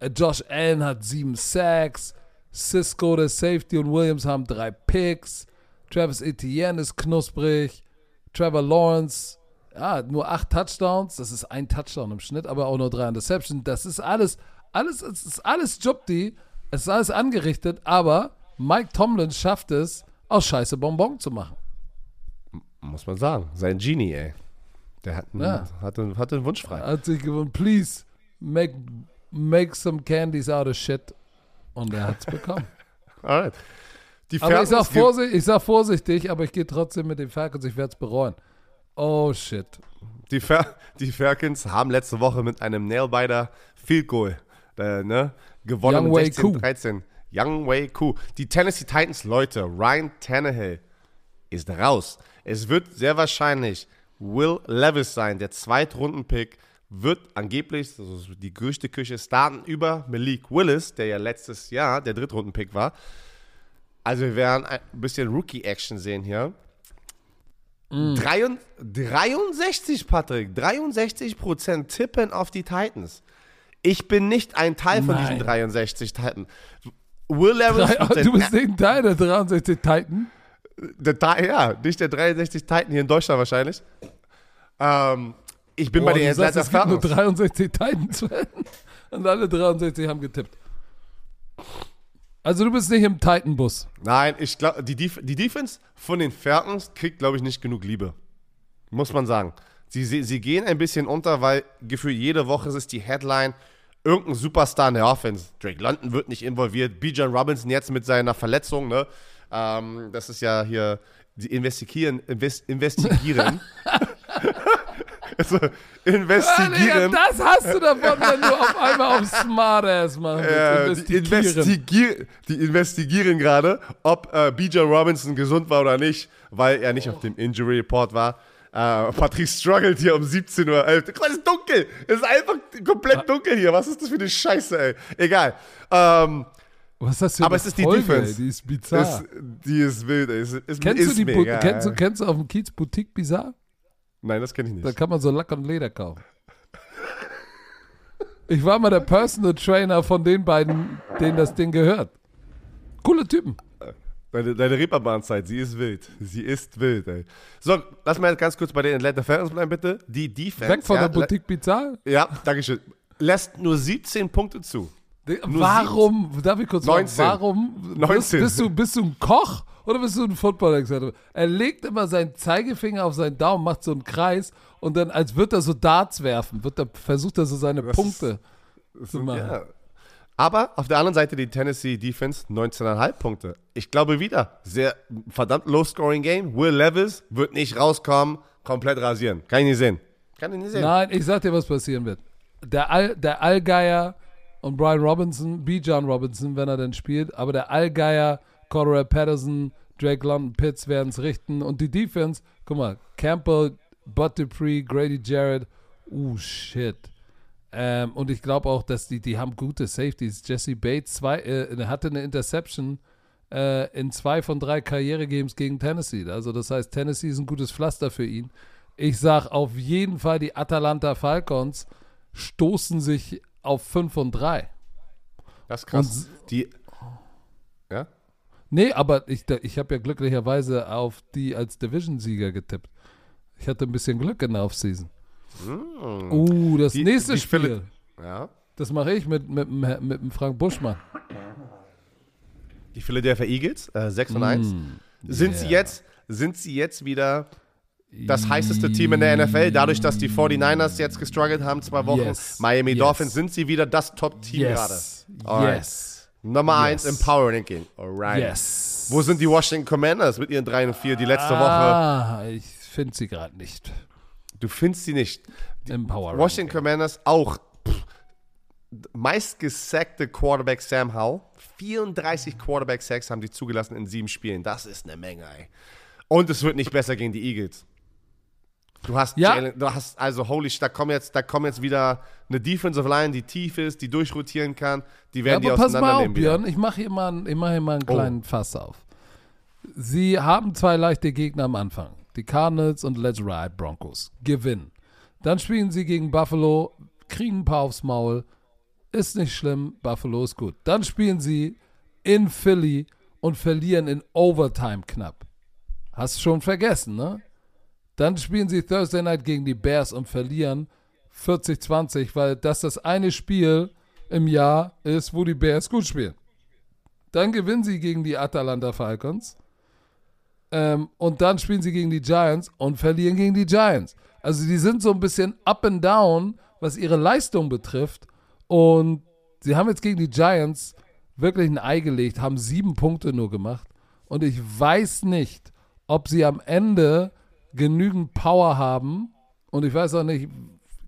Äh, Josh Allen hat sieben Sacks. Cisco, der Safety und Williams haben drei Picks. Travis Etienne ist knusprig. Trevor Lawrence, ja, nur acht Touchdowns. Das ist ein Touchdown im Schnitt, aber auch nur drei Interceptions. Das ist alles, alles, es ist alles Jobdi. Es ist alles angerichtet, aber Mike Tomlin schafft es, aus Scheiße Bonbon zu machen. Muss man sagen. Sein Genie, ey. Der hat einen, Ja. hat einen, hat einen Wunsch frei. Er hat sich gewonnen, please make, make some candies out of shit. Und er hat es bekommen. Alright. Die aber ich sag, vorsichtig, ich sag vorsichtig, aber ich gehe trotzdem mit den Falcons, ich werde es bereuen. Oh shit. die, Fa die Falcons haben letzte Woche mit einem Nailbiter Field Goal äh, ne, gewonnen Young mit Wei 16, Koo. 13. Young Way Koo. Die Tennessee Titans, Leute, Ryan Tannehill ist raus. Es wird sehr wahrscheinlich Will Levis sein, der Zweitrunden-Pick, wird angeblich, also die Gerüchteküche, starten über Malik Willis, der ja letztes Jahr der Drittrunden-Pick war. Also wir werden ein bisschen Rookie-Action sehen hier. Mm. 63, 63, Patrick, 63 Prozent tippen auf die Titans. Ich bin nicht ein Teil von diesen Nein. 63 Titans. Will Levis, Drei, du bist nicht Teil der 63 Titan. der, ja, nicht der 63 Titan hier in Deutschland wahrscheinlich. Ähm, ich bin Boah, bei den sagst, es gibt nur Falcons. 63 Titans. Und alle 63 haben getippt. Also du bist nicht im Titan-Bus. Nein, ich glaube, die, Def die Defense von den Falcons kriegt, glaube ich, nicht genug Liebe. Muss man sagen. Sie, sie, sie gehen ein bisschen unter, weil gefühlt jede Woche ist die Headline irgendein Superstar in der Offense. Drake London wird nicht involviert. Bijan Robinson jetzt mit seiner Verletzung, ne? Ähm, das ist ja hier, die investigieren, invest, investigieren. also, Digga, investigieren. das hast du davon, wenn du auf einmal auf Smartass machen Äh, willst. die, Investigieren. investigier die investigieren gerade, ob äh, BJ Robinson gesund war oder nicht, weil er nicht auf dem Injury Report war. Äh, Patrick struggelt hier um 17.11 Uhr. Guck mal, Es ist dunkel. Es ist einfach komplett dunkel hier. Was ist das für eine Scheiße, ey? Egal. Ähm, Was ist das für aber eine es ist die Folge, Defense. ey? Die ist bizarr. ist, die ist wild, ey. Es ist, kennst, du die egal. kennst, du, kennst du auf dem Kiez Boutique Bizarre? Nein, das kenne ich Da nicht. kann man so Lack und Leder kaufen. Ich war mal der Personal Trainer von den beiden, denen das Ding gehört. Coole Typen. Deine, deine Reeperbahn-Zeit, sie ist wild. Sie ist wild, ey. So, lass mal ganz kurz bei den Atlanta Falcons bleiben, bitte. Die Defense. Weg von ja, der Boutique Bizarre. Ja, danke schön. Lässt nur 17 Punkte zu. Nur Warum, darf ich kurz 19. fragen, warum 19. Bist, bist, du, bist du ein Koch oder bist du ein Football-Experte? Er legt immer seinen Zeigefinger auf seinen Daumen, macht so einen Kreis und dann, als würde er so Darts werfen, wird er, versucht er so seine Das Punkte ist- zu machen. Ja. Aber auf der anderen Seite die Tennessee Defense 19,5 Punkte. Ich glaube wieder, sehr verdammt low-scoring-Game. Will Levis wird nicht rauskommen, komplett rasieren. Kann ich nicht sehen. Kann ich nicht sehen. Nein, ich sag dir, was passieren wird. Der, All, der Allgeier und Brian Robinson, B. John Robinson, wenn er denn spielt, aber der Allgeier, Cordero Patterson, Drake London, Pitts werden es richten und die Defense, guck mal, Campbell, Bud Dupree, Grady Jarrett, uh, shit. Ähm, und ich glaube auch, dass die, die haben gute Safeties. Jesse Bates zwei, äh, hatte eine Interception äh, in zwei von drei Karrieregames gegen Tennessee. Also das heißt, Tennessee ist ein gutes Pflaster für ihn. Ich sag auf jeden Fall die Atalanta Falcons stoßen sich auf 5 und 3. Das ist krass. die, ja? Nee, aber ich, ich habe ja glücklicherweise auf die als Division-Sieger getippt. Ich hatte ein bisschen Glück in der Offseason. Mm. Uh, das die, nächste die Spiel. Philipp, ja. Das mache ich mit, mit, mit, mit Frank Buschmann. Die Philadelphia Eagles, äh, 6 und 1. Mm, sind, yeah. sie jetzt, sind sie jetzt wieder das heißeste Team in der NFL, dadurch, dass die 49ers jetzt gestruggelt haben, zwei Wochen. Yes. Miami yes. Dolphins sind sie wieder das Top-Team yes. gerade. Yes. Nummer 1 im Power Ranking. Alright. Yes. Wo sind die Washington Commanders mit ihren 3 und 4 die letzte ah, Woche? Ich finde sie gerade nicht. Du findest sie nicht. Im Power Washington Ranking. Commanders auch meistgesackte Quarterback Sam Howell. 34 Quarterback-Sacks haben die zugelassen in sieben Spielen. Das ist eine Menge, ey. Und es wird nicht besser gegen die Eagles. Du hast, ja. Jalen, du hast also holy, da kommt jetzt, da kommt jetzt wieder eine Defensive Line, die tief ist, die durchrotieren kann. Die werden ja, aber die pass mal auf, Björn, ich mache hier mal, ich mache hier mal einen oh. kleinen oh. Fass auf. Sie haben zwei leichte Gegner am Anfang. Die Cardinals und Let's Ride Broncos. Gewinnen. Dann spielen sie gegen Buffalo, kriegen ein paar aufs Maul, ist nicht schlimm, Buffalo ist gut. Dann spielen sie in Philly und verlieren in Overtime knapp. Hast du schon vergessen, ne? Dann spielen sie Thursday Night gegen die Bears und verlieren 40-20, weil das das eine Spiel im Jahr ist, wo die Bears gut spielen. Dann gewinnen sie gegen die Atalanta Falcons. Ähm, und dann spielen sie gegen die Giants und verlieren gegen die Giants. Also die sind so ein bisschen up and down, was ihre Leistung betrifft. Und sie haben jetzt gegen die Giants wirklich ein Ei gelegt, haben sieben Punkte nur gemacht. Und ich weiß nicht, ob sie am Ende genügend Power haben. Und ich weiß auch nicht,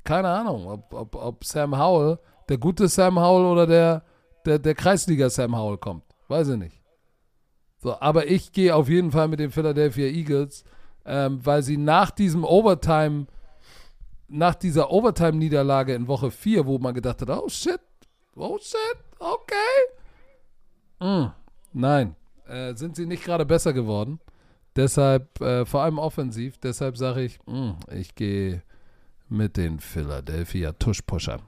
keine Ahnung, ob, ob, ob Sam Howell, der gute Sam Howell oder der, der, der Kreisliga Sam Howell kommt. Weiß ich nicht. So, aber ich gehe auf jeden Fall mit den Philadelphia Eagles, ähm, weil sie nach diesem Overtime nach dieser Overtime-Niederlage in Woche 4, wo man gedacht hat, oh shit, oh shit, okay. Mm, nein, äh, sind sie nicht gerade besser geworden. Deshalb, äh, vor allem offensiv, deshalb sage ich, mm, ich gehe mit den Philadelphia Tuschpushern.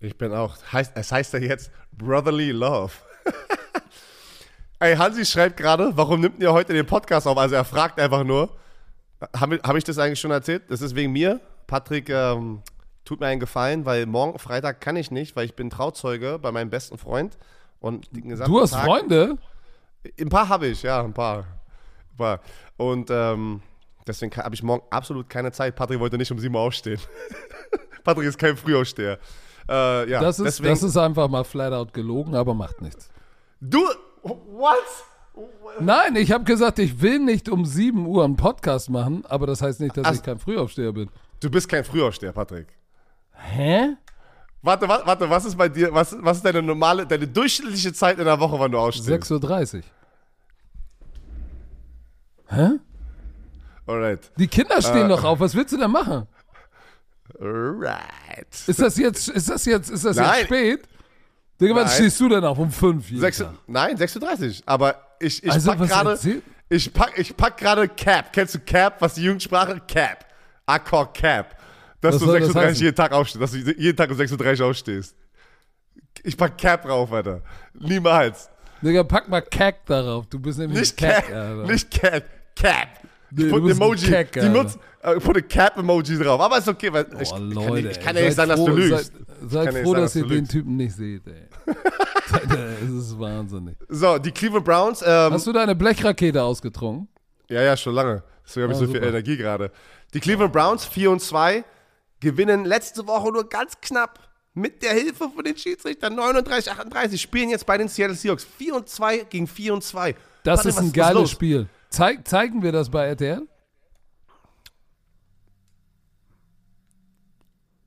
Ich bin auch, heißt, es heißt ja jetzt Brotherly Love. Ey, Hansi schreibt gerade, warum nimmt ihr heute den Podcast auf? Also er fragt einfach nur, habe hab ich das eigentlich schon erzählt? Das ist wegen mir? Patrick, ähm, tut mir einen Gefallen, weil morgen Freitag kann ich nicht, weil ich bin Trauzeuge bei meinem besten Freund. Und du hast Tag, Freunde? Ein paar habe ich, ja, ein paar. Paar. Und ähm, deswegen habe ich morgen absolut keine Zeit. Patrick wollte nicht um 7 Uhr aufstehen. Patrick ist kein Frühaufsteher. Äh, ja, das, ist, deswegen, das ist einfach mal flat out gelogen, aber macht nichts. Du, what? Nein, ich habe gesagt, ich will nicht um 7 Uhr einen Podcast machen, aber das heißt nicht, dass also, ich kein Frühaufsteher bin. Du bist kein Frühaufsteher, Patrick. Hä? Warte, warte, warte, was ist bei dir, was, was ist deine normale, deine durchschnittliche Zeit in der Woche, wann du aufstehst? 6.30 Uhr. Hä? Alright. Die Kinder stehen noch auf, was willst du denn machen? Right. Ist das jetzt, ist das jetzt, ist das jetzt spät? Digga, wann stehst du denn auf? Um 5? Nein, 36. Aber ich, ich also, pack gerade, ich pack, ich pack gerade Cap. Kennst du Cap, was die Jugendsprache? Cap. Akkord Cap. Dass Was du 36 jeden Tag aufstehst, dass du jeden Tag um 36 aufstehst. Ich pack Cap drauf, Alter. Niemals. Digga, pack mal Cack darauf. Du bist nämlich nicht Cack, Alter. Nicht Cap, Cap. Nee, ich put ein Emoji. Cack, die nutzt, uh, put ein Cap-Emoji drauf. Aber ist okay, weil ich, Boah, Leute, ich, kann ja nicht sagen, dass du lügst. Seid, seid froh, dass ihr den Typen nicht seht, ey. es ist wahnsinnig. So, die Cleveland Browns. Ähm, Hast du deine Blechrakete ausgetrunken? Ja, ja, schon lange. Deswegen habe ich ah, so super. viel Energie gerade. Die Cleveland Browns 4 und 2 gewinnen letzte Woche nur ganz knapp mit der Hilfe von den Schiedsrichtern 39, 38, spielen jetzt bei den Seattle Seahawks 4 und 2 gegen 4 und 2. Das Warte, ist ein geiles Spiel. Zeig, zeigen wir das bei RTL?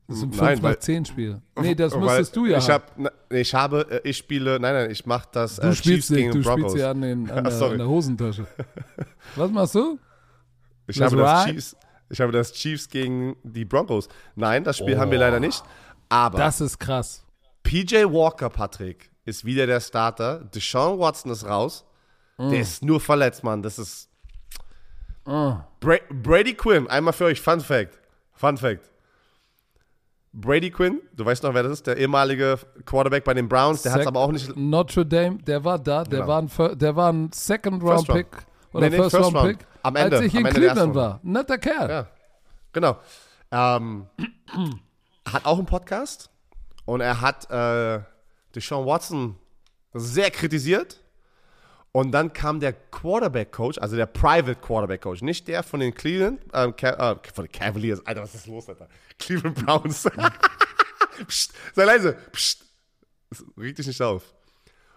Das ist ein 5 nach 10 Spiel. Nee, das müsstest du ja ich, hab, ich habe, äh, ich spiele, nein, nein, ich mache das du äh, Chiefs nicht, gegen du Broncos. spielst ja an, den, an, der, an der Hosentasche. Was machst du? Ich habe, das Chiefs, ich habe das Chiefs gegen die Broncos. Nein, das Spiel oh. haben wir leider nicht. Aber. Das ist krass. PJ Walker, Patrick, ist wieder der Starter. Deshaun Watson ist raus. Mm. Der ist nur verletzt, Mann. Das ist. Mm. Bra Brady Quinn, einmal für euch, Fun Fact. Fun Fact. Brady Quinn, du weißt noch, wer das ist, der ehemalige Quarterback bei den Browns, der hat es aber auch nicht. Notre Dame, der war da, der, Genau. war, ein, der war ein Second Round Round. Pick oder Nee, nee, First, First Round Round. Pick, Am Ende, als ich in Cleveland war. Netter Kerl. Ja, genau. Ähm, hat auch einen Podcast und er hat äh, Deshaun Watson sehr kritisiert. Und dann kam der Quarterback-Coach, also der Private Quarterback-Coach, nicht der von den Cleveland, ähm, äh, von den Cavaliers, Alter, was ist los, Alter? Cleveland Browns. Psst, sei leise. Psst. Regt dich nicht auf.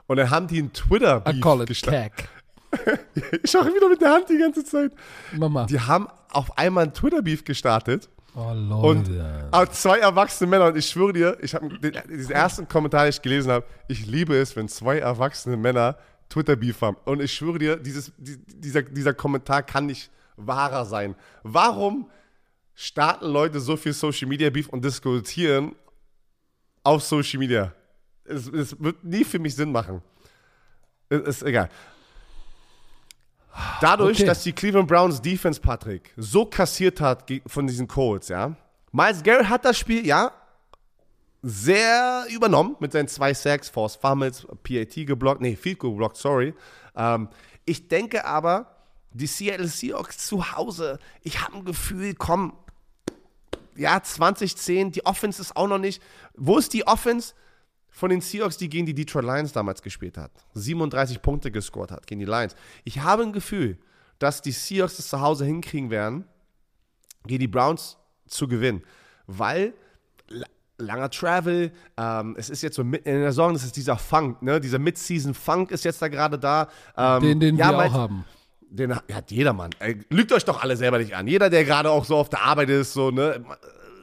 Und dann haben die einen Twitter-Beef it gestartet. Ich schaue wieder mit der Hand die ganze Zeit. Mama. Die haben auf einmal einen Twitter-Beef gestartet. Oh, Und Leute. aber zwei erwachsene Männer, und ich schwöre dir, ich habe diesen ersten Kommentar, den ich gelesen habe, ich liebe es, wenn zwei erwachsene Männer Twitter-Beef haben. Und ich schwöre dir, dieses, die- dieser, dieser Kommentar kann nicht wahrer sein. Warum starten Leute so viel Social Media Beef und diskutieren auf Social Media? Es, es wird nie für mich Sinn machen. Es ist egal. Dadurch, Okay. dass die Cleveland Browns Defense, Patrick, so kassiert hat von diesen Colts, ja. Miles Garrett hat das Spiel, ja, sehr übernommen mit seinen zwei Sacks, Force Fumbles, PAT geblockt, nee, Field Goal geblockt, sorry. Ähm, ich denke aber, die Seattle Seahawks zu Hause, ich habe ein Gefühl, komm, ja, 2010, die Offense ist auch noch nicht. Wo ist die Offense von den Seahawks, die gegen die Detroit Lions damals gespielt hat? 37 Punkte gescored hat gegen die Lions. Ich habe ein Gefühl, dass die Seahawks es zu Hause hinkriegen werden, gegen die Browns zu gewinnen. Weil langer Travel, ähm, es ist jetzt so mitten in der Saison, das ist dieser Funk, ne? Dieser Mid-Season-Funk ist jetzt da gerade da. Ähm, Den, den ja, wir auch haben. den hat jeder Mann. Ey, lügt euch doch alle selber nicht an. Jeder, der gerade auch so auf der Arbeit ist, so, ne?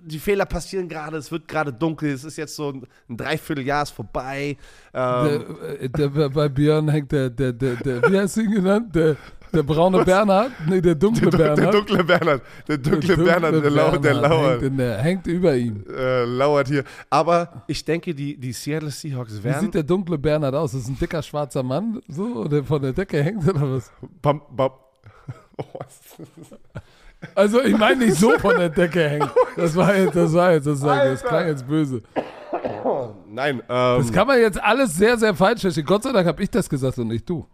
Die Fehler passieren gerade, es wird gerade dunkel, es ist jetzt so ein, ein Dreivierteljahr ist vorbei. Ähm, Der, äh, der, bei Björn hängt der, der, der, der, wie heißt ihn genannt? Der, der braune Bernhard? Nee, der dunkle der, Bernhard. der dunkle Bernhard, der dunkle, Bernhard, der, lau, der Bernhard lauert, Hängt, der, hängt über ihm. äh, lauert hier. Aber ich denke, die, die Seattle Seahawks Wie werden. sieht der dunkle Bernhard aus? Ist das ein dicker schwarzer Mann, so, der von der Decke hängt oder was? Bam, bam. Oh, was ist das? Also ich meine nicht so von der Decke hängt. Das war jetzt, das war jetzt, das, war, das Alter. klang jetzt böse. Nein, ähm, Das kann man jetzt alles sehr, sehr falsch verstehen. Gott sei Dank habe ich das gesagt und nicht du.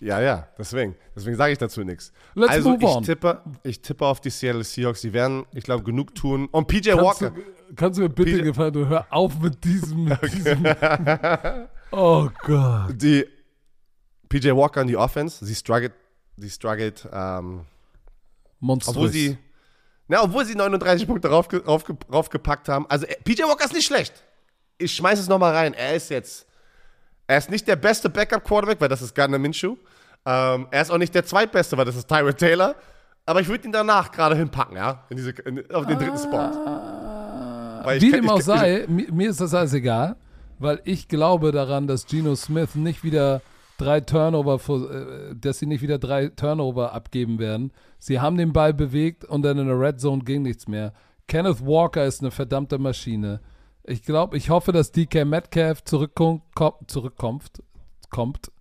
Ja, ja, deswegen. Deswegen sage ich dazu nichts. Let's also move ich on. tippe, ich tippe auf die Seattle Seahawks. Die werden, ich glaube, genug tun. Und PJ Kannst Walker. du, kannst du mir bitte Peter- gefallen, du hör auf mit diesem, mit diesem Oh Gott. Die PJ Walker in die Offense. Sie struggelt, sie struggelt, ähm, Monströs. obwohl sie, na, obwohl sie 39 Punkte raufge, raufge, raufgepackt haben. Also äh, PJ Walker ist nicht schlecht. Ich schmeiß es nochmal rein. Er ist jetzt, er ist nicht der beste Backup-Quarterback, weil das ist Gardner Minshew. Ähm, er ist auch nicht der zweitbeste, weil das ist Tyrod Taylor. Aber ich würde ihn danach gerade hinpacken, ja, in diese, in, auf den dritten Spot. Weil ich Wie dem auch sei, mi- mir ist das alles egal, weil ich glaube daran, dass Geno Smith nicht wieder drei Turnover, äh, dass sie nicht wieder drei Turnover abgeben werden. Sie haben den Ball bewegt und dann in der Red Zone ging nichts mehr. Kenneth Walker ist eine verdammte Maschine. Ich glaube, ich hoffe, dass DK Metcalf zurückkommt, zurückkommt, kommt.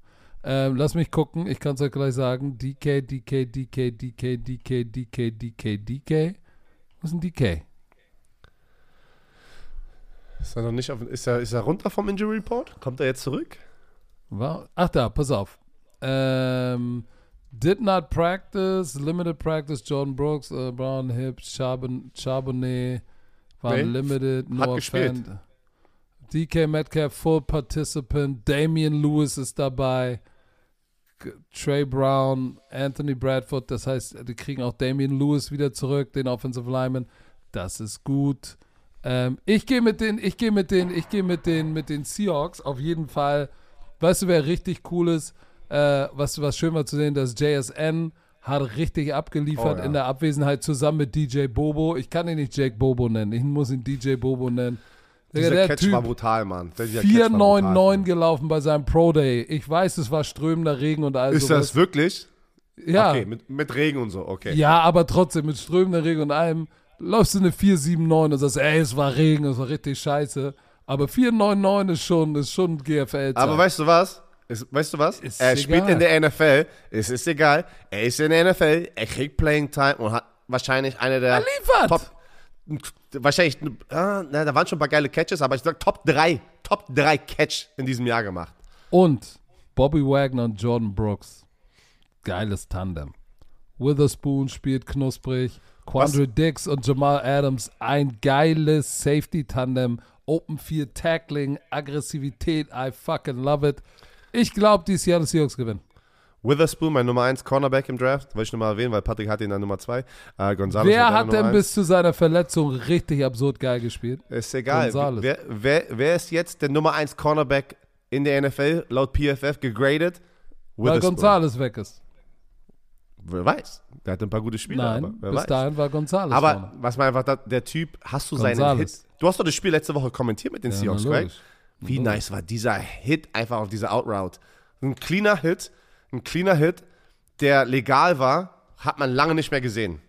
Ähm, lass mich gucken, ich kann es euch gleich sagen. DK, DK, DK, DK, DK, DK, DK, DK. Was ist ein DK? Ist er noch nicht auf, ist er, ist er runter vom Injury Report? Kommt er jetzt zurück? War, ach da, pass auf. Ähm, did not practice, limited practice, Jordan Brooks, äh, Brown Hips, Charbon, Charbonnet waren Nee, limited, no hat gespielt. offend. DK Metcalf, full participant, Damian Lewis ist dabei, Trey Brown, Anthony Bradford, das heißt, die kriegen auch Damian Lewis wieder zurück, den Offensive Lineman. Das ist gut. Ähm, ich gehe mit den, ich gehe mit den, ich gehe mit den, mit den Seahawks auf jeden Fall. Weißt du, wer richtig cool ist? Äh, was, was schön war zu sehen, dass JSN hat richtig abgeliefert Oh ja. in der Abwesenheit zusammen mit DJ Bobo. Ich kann ihn nicht Jake Bobo nennen, ich muss ihn DJ Bobo nennen. Dieser der Catch Typ, war brutal, Mann. Dieser Catch war brutal. 4,99 gelaufen bei seinem Pro Day. Ich weiß, es war strömender Regen und all Ist sowas. das wirklich? Ja, Okay, mit, mit Regen und so, okay. ja, aber trotzdem mit strömender Regen und allem läufst du eine 4,79 und sagst, ey, es war Regen, es war richtig scheiße. Aber 4,99 ist schon, ist schon GFL. -Zeit. Aber weißt du was? Ist, weißt du was? Ist er spielt egal. in der NFL. Es ist egal. Er ist in der NFL. Er kriegt Playing Time und hat wahrscheinlich eine der er liefert. Top. wahrscheinlich, ah, na, da waren schon ein paar geile Catches, aber ich sag Top 3, Top 3 Catch in diesem Jahr gemacht. Und Bobby Wagner und Jordan Brooks. Geiles Tandem. Witherspoon spielt knusprig. Quandre Dix und Jamal Adams. Ein geiles Safety-Tandem. Open 4 Tackling, Aggressivität. I fucking love it. Ich glaube, die Seattle Seahawks gewinnen. Witherspoon, mein Nummer 1 Cornerback im Draft, wollte ich nochmal erwähnen, weil Patrick hat ihn an Nummer 2. Äh, Gonzalez Wer hat denn bis zu seiner Verletzung richtig absurd geil gespielt? Ist egal. Wer, wer, wer ist jetzt der Nummer 1 Cornerback in der NFL, laut PFF, gegradet? Weil. Gonzalez weg ist. Wer weiß. Der hat ein paar gute Spiele, Nein, bis weiß. dahin war Gonzalez Aber vorne. was man einfach, da, der Typ, hast du seinen Hit? Du hast doch das Spiel letzte Woche kommentiert mit den Ja, Seahawks, logisch. Wie Logisch. nice war dieser Hit einfach auf dieser Outroute. Ein cleaner Hit, ein cleaner Hit, der legal war, hat man lange nicht mehr gesehen.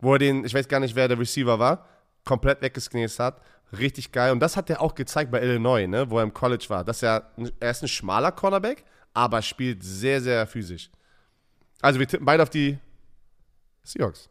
Wo er den, ich weiß gar nicht, wer der Receiver war, komplett weggesknäst hat. Richtig geil. Und das hat er auch gezeigt bei Illinois, ne, wo er im College war. Dass er, er ist ein schmaler Cornerback, aber spielt sehr, sehr physisch. Also wir tippen beide auf die Seahawks.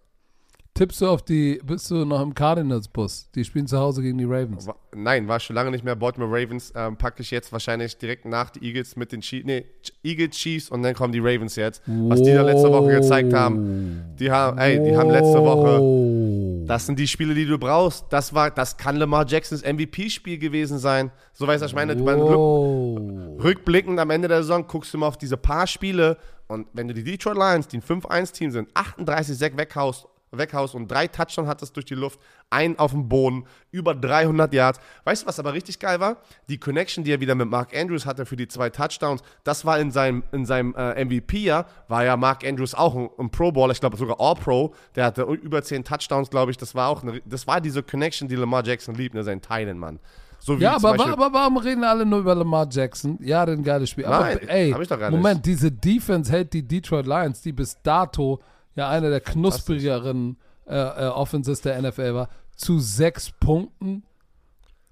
Tippst du auf die, bist du noch im Cardinals-Bus? Die spielen zu Hause gegen die Ravens. Nein, war schon lange nicht mehr. Baltimore Ravens ähm, packe ich jetzt wahrscheinlich direkt nach die Eagles mit den Chiefs. Nee, Eagles, Chiefs und dann kommen die Ravens jetzt. Was die da letzte Woche gezeigt haben. Die haben, ey, die haben letzte Woche. Das sind die Spiele, die du brauchst. Das war, das kann Lamar Jacksons MVP-Spiel gewesen sein. So weißt du, was ich meine. Rück, rückblickend am Ende der Saison guckst du mal auf diese paar Spiele und wenn du die Detroit Lions, die ein 5-1-Team sind, 38 Sack weghaust, weghaust und drei Touchdowns hattest durch die Luft, einen auf dem Boden, über 300 Yards. Weißt du, was aber richtig geil war? Die Connection, die er wieder mit Mark Andrews hatte für die zwei Touchdowns, das war in seinem, in seinem äh, MVP-Jahr, war ja Mark Andrews auch ein, ein Pro-Baller, ich glaube sogar All-Pro, der hatte über 10 Touchdowns, glaube ich, das war auch eine, das war diese Connection, die Lamar Jackson liebt, ne, sein Teilen, Mann. So wie Ja, aber, Beispiel- aber warum reden alle nur über Lamar Jackson? Ja, ein geiles Spiel. Aber Nein, ey, gar nicht. Moment, diese Defense hält die Detroit Lions, die bis dato ja eine der knusprigeren äh, äh, Offenses der NFL war, zu sechs Punkten.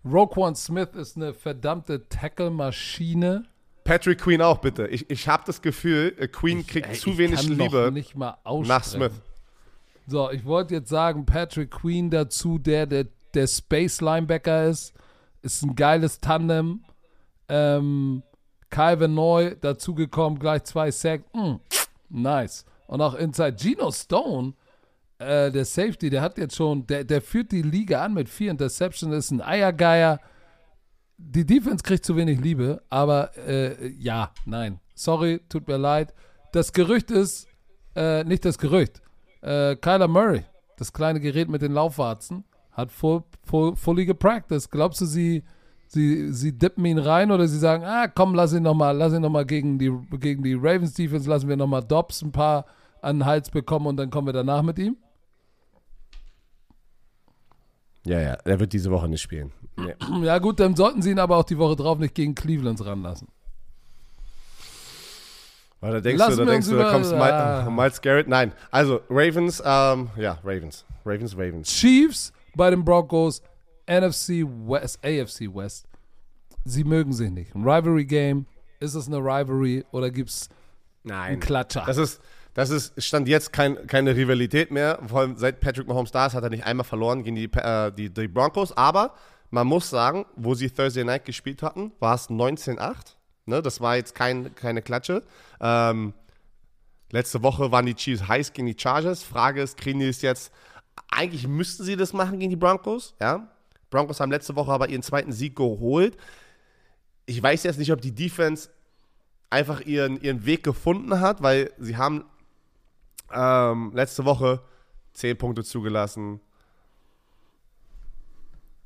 Roquan Smith ist eine verdammte Tackle-Maschine. Patrick Queen auch, bitte. Ich, ich habe das Gefühl, äh, Queen kriegt Ey, zu ich wenig Liebe nach Smith. So, ich wollte jetzt sagen, Patrick Queen dazu, der der, der Space Linebacker ist, ist ein geiles Tandem. Ähm, Calvin Neu dazugekommen, gleich zwei Sacks. Mm, nice. Und auch Inside Geno Stone, äh, der Safety, der hat jetzt schon, der, der führt die Liga an mit vier Interceptions, ist ein Eiergeier. Die Defense kriegt zu wenig Liebe, aber äh, ja, nein. Sorry, tut mir leid. Das Gerücht ist, äh, nicht das Gerücht. Äh, Kyler Murray, das kleine Gerät mit den Laufwarzen, hat full, full, fully gepracticed. Glaubst du, sie, sie, sie dippen ihn rein oder sie sagen, ah, komm, lass ihn nochmal, lass ihn nochmal gegen die, gegen die Ravens Defense, lassen wir nochmal Dobbs ein paar an den Hals bekommen und dann kommen wir danach mit ihm? Ja, ja, er wird diese Woche nicht spielen. Nee. Ja gut, dann sollten sie ihn aber auch die Woche drauf nicht gegen Cleveland ranlassen. Weil da denkst Lassen du, da denkst du, da kommst ah. Miles, Garrett. Nein, also Ravens, ähm, ja, Ravens. Ravens, Ravens. Chiefs bei den Broncos, NFC West, AFC West. Sie mögen sich nicht. Ein Rivalry-Game, ist es eine Rivalry oder gibt es einen Klatscher? Das ist, das ist, stand jetzt kein, keine Rivalität mehr. Vor allem seit Patrick Mahomes da ist, hat er nicht einmal verloren gegen die, äh, die, die Broncos. Aber man muss sagen, wo sie Thursday Night gespielt hatten, war es 19-8. Ne, das war jetzt kein, keine Klatsche. Ähm, letzte Woche waren die Chiefs heiß gegen die Chargers. Frage ist, kriegen die es jetzt? Eigentlich müssten sie das machen gegen die Broncos. Ja? Broncos haben letzte Woche aber ihren zweiten Sieg geholt. Ich weiß jetzt nicht, ob die Defense einfach ihren, ihren Weg gefunden hat, weil sie haben ähm, letzte Woche 10 Punkte zugelassen.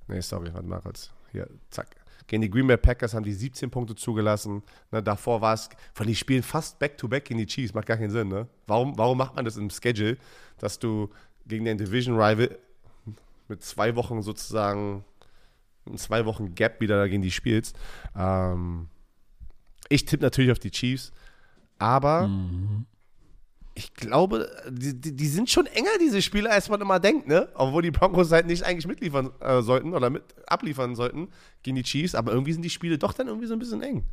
Nee, sorry, warte mal kurz. Hier, zack. Gegen die Green Bay Packers haben die 17 Punkte zugelassen. Ne, davor war es, weil die spielen fast Back-to-Back gegen die Chiefs, macht gar keinen Sinn. Ne? Warum, warum macht man das im Schedule, dass du gegen den Division-Rival mit zwei Wochen sozusagen, in zwei Wochen Gap wieder gegen die spielst? Ähm, ich tippe natürlich auf die Chiefs, aber ich glaube, die, die, die sind schon enger, diese Spiele, als man immer denkt, ne? Obwohl die Broncos halt nicht eigentlich mitliefern äh, sollten oder mit abliefern sollten gegen die Chiefs, aber irgendwie sind die Spiele doch dann irgendwie so ein bisschen eng.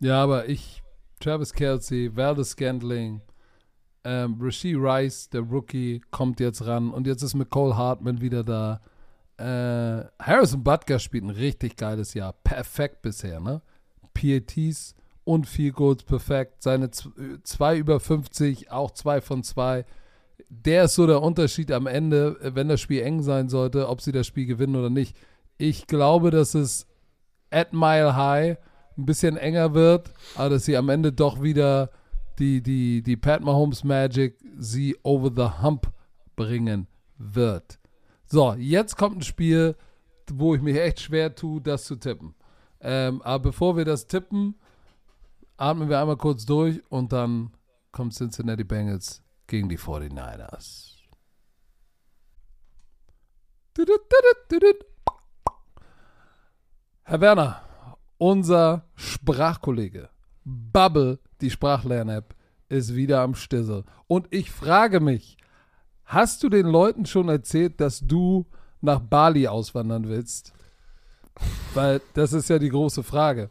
ja, aber ich, Travis Kelsey, Valdez Scantling, ähm, Rasheed Rice, der Rookie, kommt jetzt ran und jetzt ist McCole Hartman wieder da. Äh, Harrison Butker spielt ein richtig geiles Jahr. Perfekt bisher, ne? PATs und Field Goals perfekt. Seine 2 über 50, auch 2 von 2. Der ist so der Unterschied am Ende, wenn das Spiel eng sein sollte, ob sie das Spiel gewinnen oder nicht. Ich glaube, dass es at Mile High ein bisschen enger wird, aber dass sie am Ende doch wieder die, die, die Pat Mahomes Magic sie over the hump bringen wird. So, jetzt kommt ein Spiel, wo ich mich echt schwer tue, das zu tippen. Ähm, aber bevor wir das tippen, atmen wir einmal kurz durch und dann kommt Cincinnati Bengals gegen die 49ers. Herr Werner, unser Sprachkollege Bubble, die Sprachlern-App, ist wieder am Stissel. Und ich frage mich, hast du den Leuten schon erzählt, dass du nach Bali auswandern willst? Weil das ist ja die große Frage.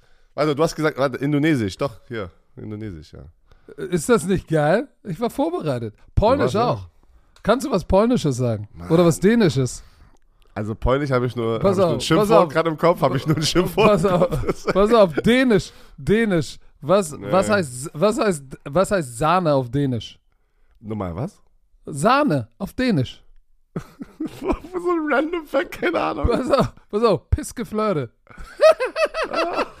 also du hast gesagt, warte, Indonesisch, doch, hier, Indonesisch, ja. Ist das nicht geil? Ich war vorbereitet. Polnisch auch. Kannst du was Polnisches sagen? Oder was Dänisches? Also Polnisch habe ich nur, hab Pass ich nur auf, ein pass Schimpfwort auf. gerade im Kopf, habe ich nur ein Schimpfwort. Pass auf, pass auf, Dänisch, Dänisch. Was, Nee. was, heißt, was, heißt, was heißt Sahne auf Dänisch? Nochmal, was? Sahne auf Dänisch. so ein random Fact, keine Ahnung. Pass auf, pass auf, Pissgeflirte.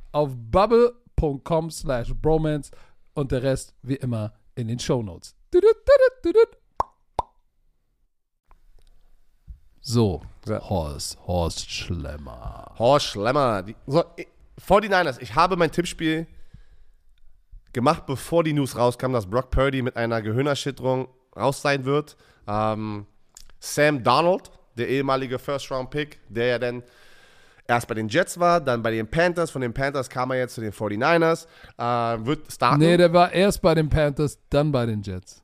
auf bubble.com slash bromance und der Rest wie immer in den Shownotes. So, Ja. Horst, Horst Schlemmer. Horst Schlemmer. Die, so, ich- 49ers, ich habe mein Tippspiel gemacht, bevor die News rauskam, dass Brock Purdy mit einer Gehirnerschütterung raus sein wird. Ähm, Sam Donald, der ehemalige First-Round-Pick, der ja dann erst bei den Jets war, dann bei den Panthers. Von den Panthers kam er jetzt zu den 49ers. Äh, wird starten. Nee, der war erst bei den Panthers, dann bei den Jets.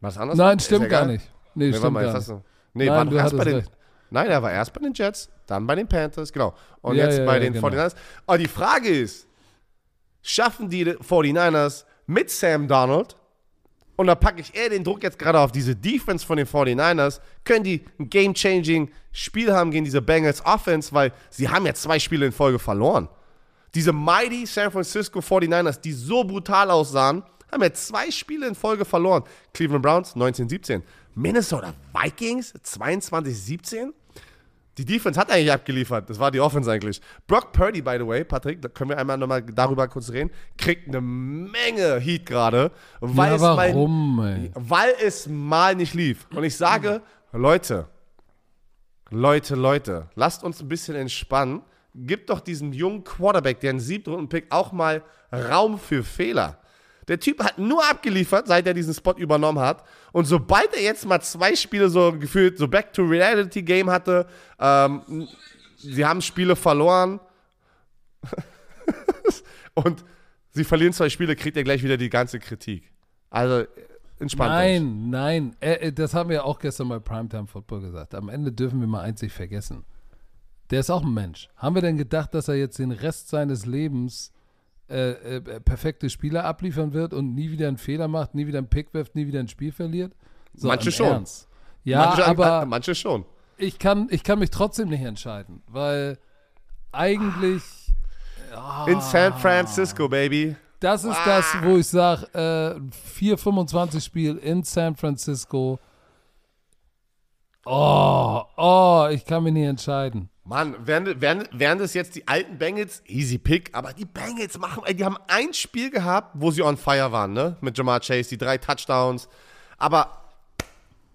Was anderes? Nein, stimmt gar nicht. Nee, Nee, stimmt mal, gar nicht. du. Nee, Nein, war doch erst bei den. recht. Nein, er war erst bei den Jets, dann bei den Panthers, genau. Und Ja, jetzt ja, bei ja, den genau. 49ers. Aber die Frage ist, schaffen die 49ers mit Sam Donald, und da packe ich eher den Druck jetzt gerade auf diese Defense von den 49ers, können die ein game-changing Spiel haben gegen diese Bengals Offense, weil sie haben ja zwei Spiele in Folge verloren. Diese mighty San Francisco 49ers, die so brutal aussahen, haben ja zwei Spiele in Folge verloren. Cleveland Browns 19-17. Minnesota Vikings 22-17. Die Defense hat eigentlich abgeliefert. Das war die Offense eigentlich. Brock Purdy, by the way, Patrick, da können wir einmal nochmal darüber kurz reden, kriegt eine Menge Heat gerade, weil, Ja, es mal- warum, ey? weil es mal nicht lief. Und ich sage, Leute, Leute, Leute, lasst uns ein bisschen entspannen. Gib doch diesem jungen Quarterback, der einen Siebtrunden-Pick, auch mal Raum für Fehler. Der Typ hat nur abgeliefert, seit er diesen Spot übernommen hat. Und sobald er jetzt mal zwei Spiele so gefühlt, so Back-to-Reality-Game hatte, ähm, sie haben Spiele verloren und sie verlieren zwei Spiele, kriegt er gleich wieder die ganze Kritik. Also, entspannt euch. Nein, nein. Äh, äh, das haben wir auch gestern bei Primetime Football gesagt. Am Ende dürfen wir mal nicht vergessen. Der ist auch ein Mensch. Haben wir denn gedacht, dass er jetzt den Rest seines Lebens äh, äh, perfekte Spieler abliefern wird und nie wieder einen Fehler macht, nie wieder einen Pick wirft, nie wieder ein Spiel verliert? So, Manche schon. Ernst. Ja, manche, aber manche schon. ich kann, ich kann mich trotzdem nicht entscheiden, weil eigentlich In San Francisco, baby. Das ist das, wo ich sage, äh, 4-25 Spiel in San Francisco. Oh, oh, ich kann mich nicht entscheiden. Mann, wären, wären, wären das jetzt die alten Bengals? Easy Pick, aber die Bengals machen, ey, die haben ein Spiel gehabt, wo sie on fire waren, ne? Mit Jamar Chase, die drei Touchdowns. Aber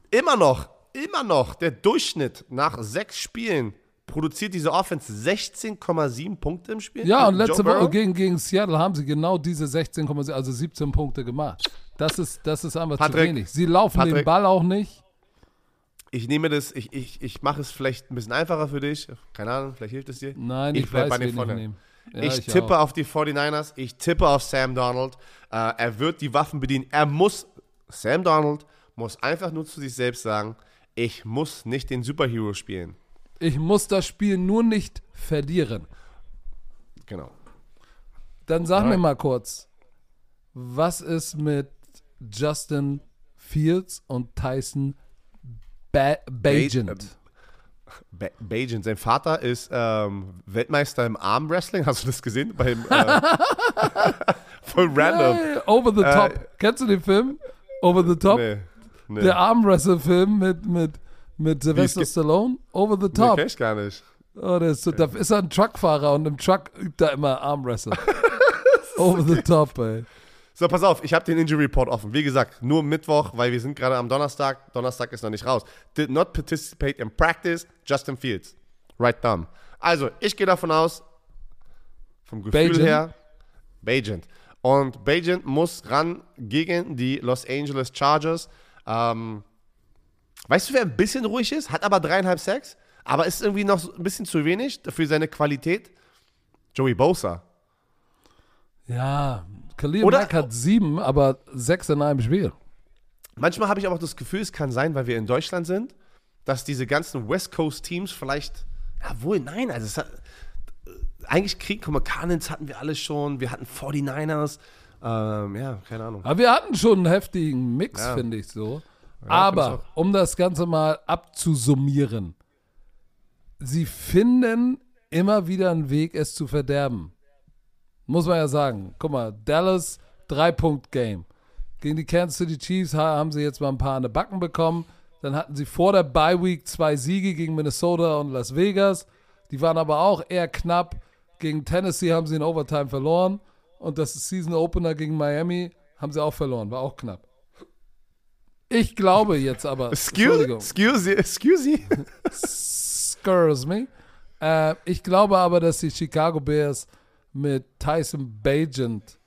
immer noch, immer noch, der Durchschnitt nach sechs Spielen produziert diese Offense 16,7 Punkte im Spiel. Ja, und letzte Joe Burrow? Woche gegen, gegen Seattle haben sie genau diese 16, also 17 Punkte gemacht. Das ist, das ist einfach zu Patrick, wenig. Sie laufen den Patrick. Ball auch nicht. Ich nehme das, ich, ich, ich mache es vielleicht ein bisschen einfacher für dich. Keine Ahnung, vielleicht hilft es dir. Nein, Ich ich, bleib weiß, bei den wen ich. Ja, ich, tippe auch. auf die 49ers, ich tippe auf Sam Donald. Äh, er wird die Waffen bedienen. Er muss, Sam Donald muss einfach nur zu sich selbst sagen, ich muss nicht den Superhero spielen. Ich muss das Spiel nur nicht verlieren. Genau. Dann sag Alright. mir mal kurz, was ist mit Justin Fields und Tyson ba Bagent? Ba Bajan, sein Vater ist ähm, Weltmeister im Armwrestling. Hast du das gesehen? Beim, äh, voll random. Hey, over the top. Kennst du den Film? Over the top? Nee, nee. Der Armwrestle-Film mit, mit, mit Sylvester Stallone? Over the nee, top. kenn ich gar nicht. Oh, der ist so, da ist er ein Truckfahrer und im Truck übt er immer Armwrestle. Over the top, ey. So, pass auf, ich habe den Injury Report offen. Wie gesagt, nur Mittwoch, weil wir sind gerade am Donnerstag. Donnerstag ist noch nicht raus. Did not participate in practice, Justin Fields. Right thumb. Also, ich gehe davon aus, vom Gefühl Bagent. her, Bagent. Und Bagent muss ran gegen die Los Angeles Chargers. Ähm, weißt du, wer ein bisschen ruhig ist? Hat aber dreieinhalb Sacks, aber ist irgendwie noch ein bisschen zu wenig für seine Qualität? Joey Bosa. Ja, Khalil Oder- Mack hat sieben, aber sechs in einem Spiel. Manchmal habe ich aber auch das Gefühl, es kann sein, weil wir in Deutschland sind, dass diese ganzen West Coast Teams vielleicht, ja wohl, nein, also es hat, äh, eigentlich Krieg, guck mal, Cardinals hatten wir alle schon, wir hatten 49ers, ähm, ja, keine Ahnung. Aber wir hatten schon einen heftigen Mix, Ja. finde ich so. ich Aber um das Ganze mal abzusummieren, sie finden immer wieder einen Weg, es zu verderben. Muss man ja sagen. Guck mal, Dallas, Drei-Punkt-Game. Gegen die Kansas City Chiefs ha- haben sie jetzt mal ein paar an den Backen bekommen. Dann hatten sie vor der Bye-Week zwei Siege gegen Minnesota und Las Vegas. Die waren aber auch eher knapp. Gegen Tennessee haben sie in Overtime verloren. Und das Season Opener gegen Miami haben sie auch verloren. War auch knapp. Ich glaube jetzt aber. Excuse, excuse, excuse. Excuse me. Äh, ich glaube aber, dass die Chicago Bears mit Tyson Bagent,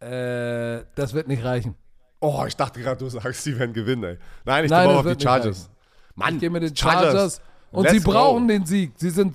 äh, das wird nicht reichen. Oh, ich dachte gerade, du sagst, sie werden gewinnen, ey. Nein, ich Nein, auch auf die Chargers. Mann, Ich gehe mit den Chargers. Chargers. Und Let's sie brauchen go. den Sieg. Sie sind,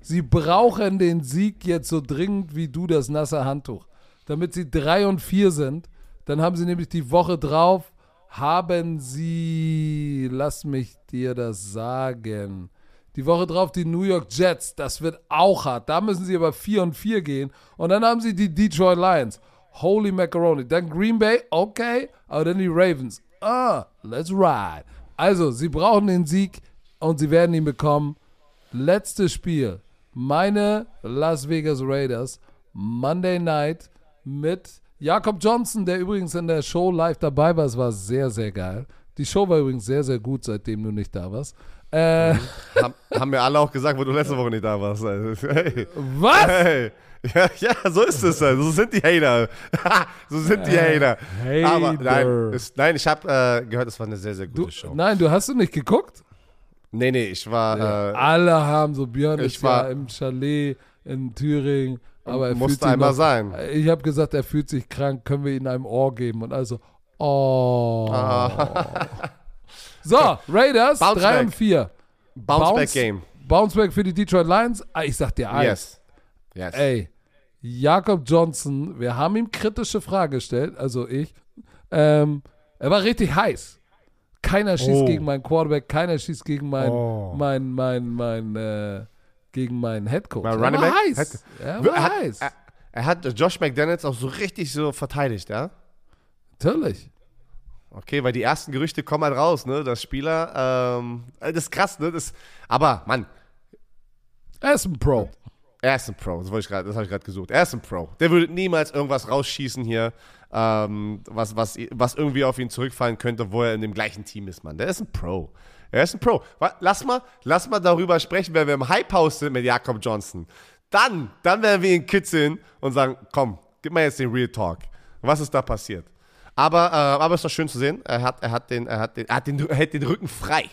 sie brauchen den Sieg jetzt so dringend wie du das nasse Handtuch. Damit sie 3 und 4 sind. Dann haben sie nämlich die Woche drauf, haben sie, lass mich dir das sagen, die Woche drauf die New York Jets. Das wird auch hart. Da müssen sie aber 4 und 4 gehen. Und dann haben sie die Detroit Lions. Holy Macaroni. Dann Green Bay, okay. Aber dann die Ravens. Ah, let's ride. Also, sie brauchen den Sieg und sie werden ihn bekommen. Letztes Spiel. Meine Las Vegas Raiders. Monday Night mit Jakob Johnson, der übrigens in der Show live dabei war. Es war sehr, sehr geil. Die Show war übrigens sehr, sehr gut, seitdem du nicht da warst. Äh, Haben, haben mir alle auch gesagt, wo du letzte Woche nicht da warst. ey. Hey. was? Hey. Ja, ja, so ist es. halt. So sind die Hater. so sind die Hater. Aber Hater. nein, es, nein ich habe äh, gehört, es war eine sehr, sehr gute Du, Show. nein, du hast du nicht geguckt? Nee, nee, ich war. Äh, Alle haben so Björn ich ist war- ja im Chalet in Thüringen, aber er Musste einmal noch, sein. Ich habe gesagt, er fühlt sich krank, können wir ihm einem Ohr geben und also oh. So, Raiders Ah. Bounce 3 back. und 4. Bounce Back Game. Bounceback für die Detroit Lions. Ah, Ich sag dir eins. Yes. Yes. Ey, Jakob Johnson, wir haben ihm kritische Fragen gestellt, also ich. Ähm, er war richtig heiß. Keiner schießt Oh. gegen meinen Quarterback, keiner schießt gegen mein, Oh. mein, mein, mein, äh, gegen meinen Headcoach. Mein Running war Back? heiß. Er Er war hat, heiß. er, er hat Josh McDaniels auch so richtig so verteidigt, ja? Natürlich. Okay, weil die ersten Gerüchte kommen halt raus, ne? Dass Spieler, ähm, das ist krass, ne? Das, aber, Mann, Er ist ein Pro. er ist ein Pro, das, wollte ich grad- das habe ich gerade gesucht. Er ist ein Pro. Der würde niemals irgendwas rausschießen hier, ähm, was, was, was irgendwie auf ihn zurückfallen könnte, wo er in dem gleichen Team ist, Mann. Der ist ein Pro. Er ist ein Pro. Lass mal, lass mal darüber sprechen, wenn wir im Hype-Haus sind mit Jakob Johnson. Dann, dann werden wir ihn kitzeln und sagen, komm, gib mal jetzt den Real Talk. Was ist da passiert? Aber, äh, aber es ist doch schön zu sehen. Er hat, er hat, den, er hat, den, er hat den, er hält den Rücken frei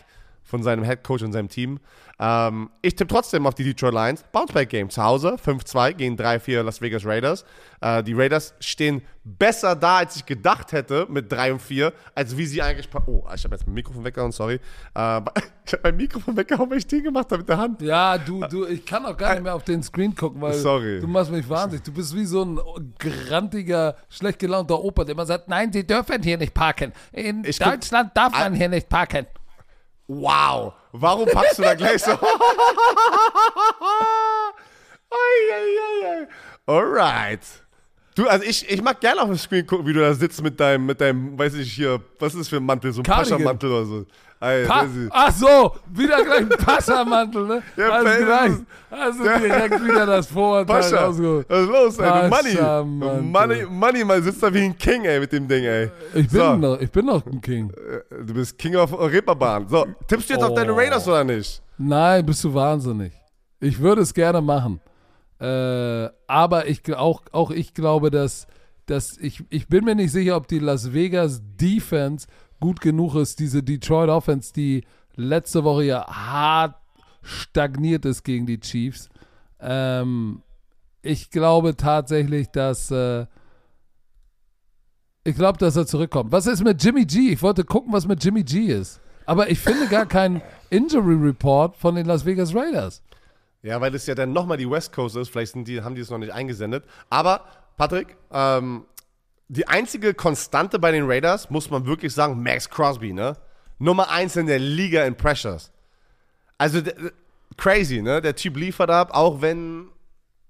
von seinem Head Coach und seinem Team. Ähm, ich tippe trotzdem auf die Detroit Lions. Bounceback Game zu Hause, 5-2 gegen 3-4 Las Vegas Raiders. Äh, die Raiders stehen besser da, als ich gedacht hätte, mit 3 und 4, als wie sie eigentlich. Oh, ich habe jetzt mein Mikrofon weggehauen, sorry. Äh, ich habe mein Mikrofon weggehauen, weil ich den gemacht habe mit der Hand. Ja, du, du, ich kann auch gar nicht mehr auf den Screen gucken, weil Sorry. du machst mich wahnsinnig. Du bist wie so ein grantiger, schlecht gelaunter Opa, der immer sagt, nein, sie dürfen hier nicht parken. In Ich Deutschland darf man hier nicht parken. Wow, warum packst du da gleich so? Alright. Du, also ich, ich mag gerne auf dem Screen gucken, wie du da sitzt mit deinem, mit deinem, weiß ich hier, was ist das für ein Mantel, so ein. Pascha-Mantel oder so. Pa ich- Ach so, wieder gleich ein Passamantel, ne? Ja, also gleich, also direkt wieder das Vorurteil Pascha, rausgeholt. was ist los, ey? Money. Money, Money, man sitzt da wie ein King, ey, mit dem Ding, ey. Ich bin, so, noch, ich bin noch ein King. du bist King of Reeperbahn. So, tippst du jetzt auf deine Oh. Raiders oder nicht? Nein, bist du wahnsinnig. Ich würde es gerne machen. Äh, aber ich, auch, auch ich glaube, dass, dass ich, ich bin mir nicht sicher, ob die Las Vegas Defense gut genug ist, diese Detroit Offense, die letzte Woche ja hart stagniert ist gegen die Chiefs. Ähm, ich glaube tatsächlich, dass äh, ich glaube, dass er zurückkommt. Was ist mit Jimmy G? Ich wollte gucken, was mit Jimmy G ist. Aber ich finde gar keinen Injury Report von den Las Vegas Raiders. Ja, weil es ja dann nochmal die West Coast ist. Vielleicht die, haben die es noch nicht eingesendet. Aber, Patrick, ähm, die einzige Konstante bei den Raiders, muss man wirklich sagen, Max Crosby, ne? Nummer eins in der Liga in Pressures. Also, crazy, ne? Der Typ liefert ab, auch wenn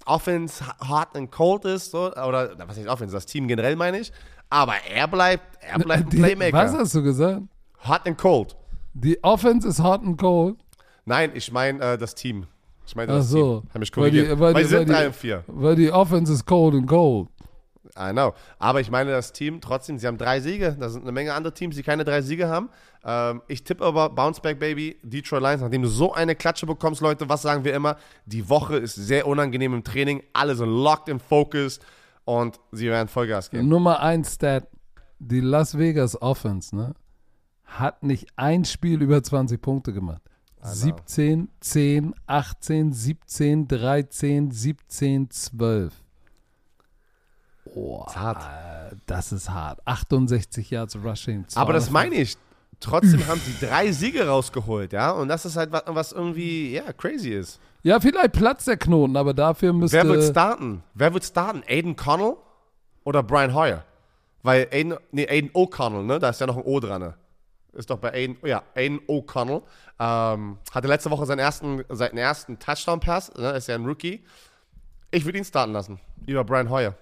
Offense hot and cold ist, so, oder, was heißt Offense, das Team generell meine ich. Aber er bleibt, er bleibt ein Die- Playmaker. Was hast du gesagt? Hot and cold. Die Offense ist hot and cold. Nein, ich meine äh, das Team. Ich meine Ach das so. Team. Hab mich Weil die- korrigiert. weil die- weil die- 3 und 4. Weil die Offense ist cold and cold. I know. Aber ich meine, das Team trotzdem, sie haben drei Siege. Da sind eine Menge andere Teams, die keine drei Siege haben. Ähm, ich tippe aber Bounce Back Baby, Detroit Lions, nachdem du so eine Klatsche bekommst, Leute, was sagen wir immer? Die Woche ist sehr unangenehm im Training. Alle sind locked in Focus und sie werden Vollgas geben. Nummer 1 Stat. Die Las Vegas Offense, ne? Hat nicht ein Spiel über 20 Punkte gemacht. 17, 10, 18, 17, 13, 17, 12. Oh, ist hart. das ist hart. 68 Yards Rushing. Aber das 250 meine ich. Trotzdem haben die drei Siege rausgeholt, ja. Und das ist halt was, was irgendwie, ja, crazy ist. Ja, vielleicht platzt der Knoten, aber dafür müsste. Wer wird starten? Wer wird starten? Aiden Connell oder Brian Hoyer? Weil Aiden, nee, Aiden O'Connell, ne? Da ist ja noch ein O dran. Ne? Ist doch bei Aiden, oh ja, Aiden O'Connell. Ähm, hatte letzte Woche seinen ersten, seinen ersten Touchdown-Pass, ne? Ist ja ein Rookie. Ich würde ihn starten lassen. Über Brian Hoyer.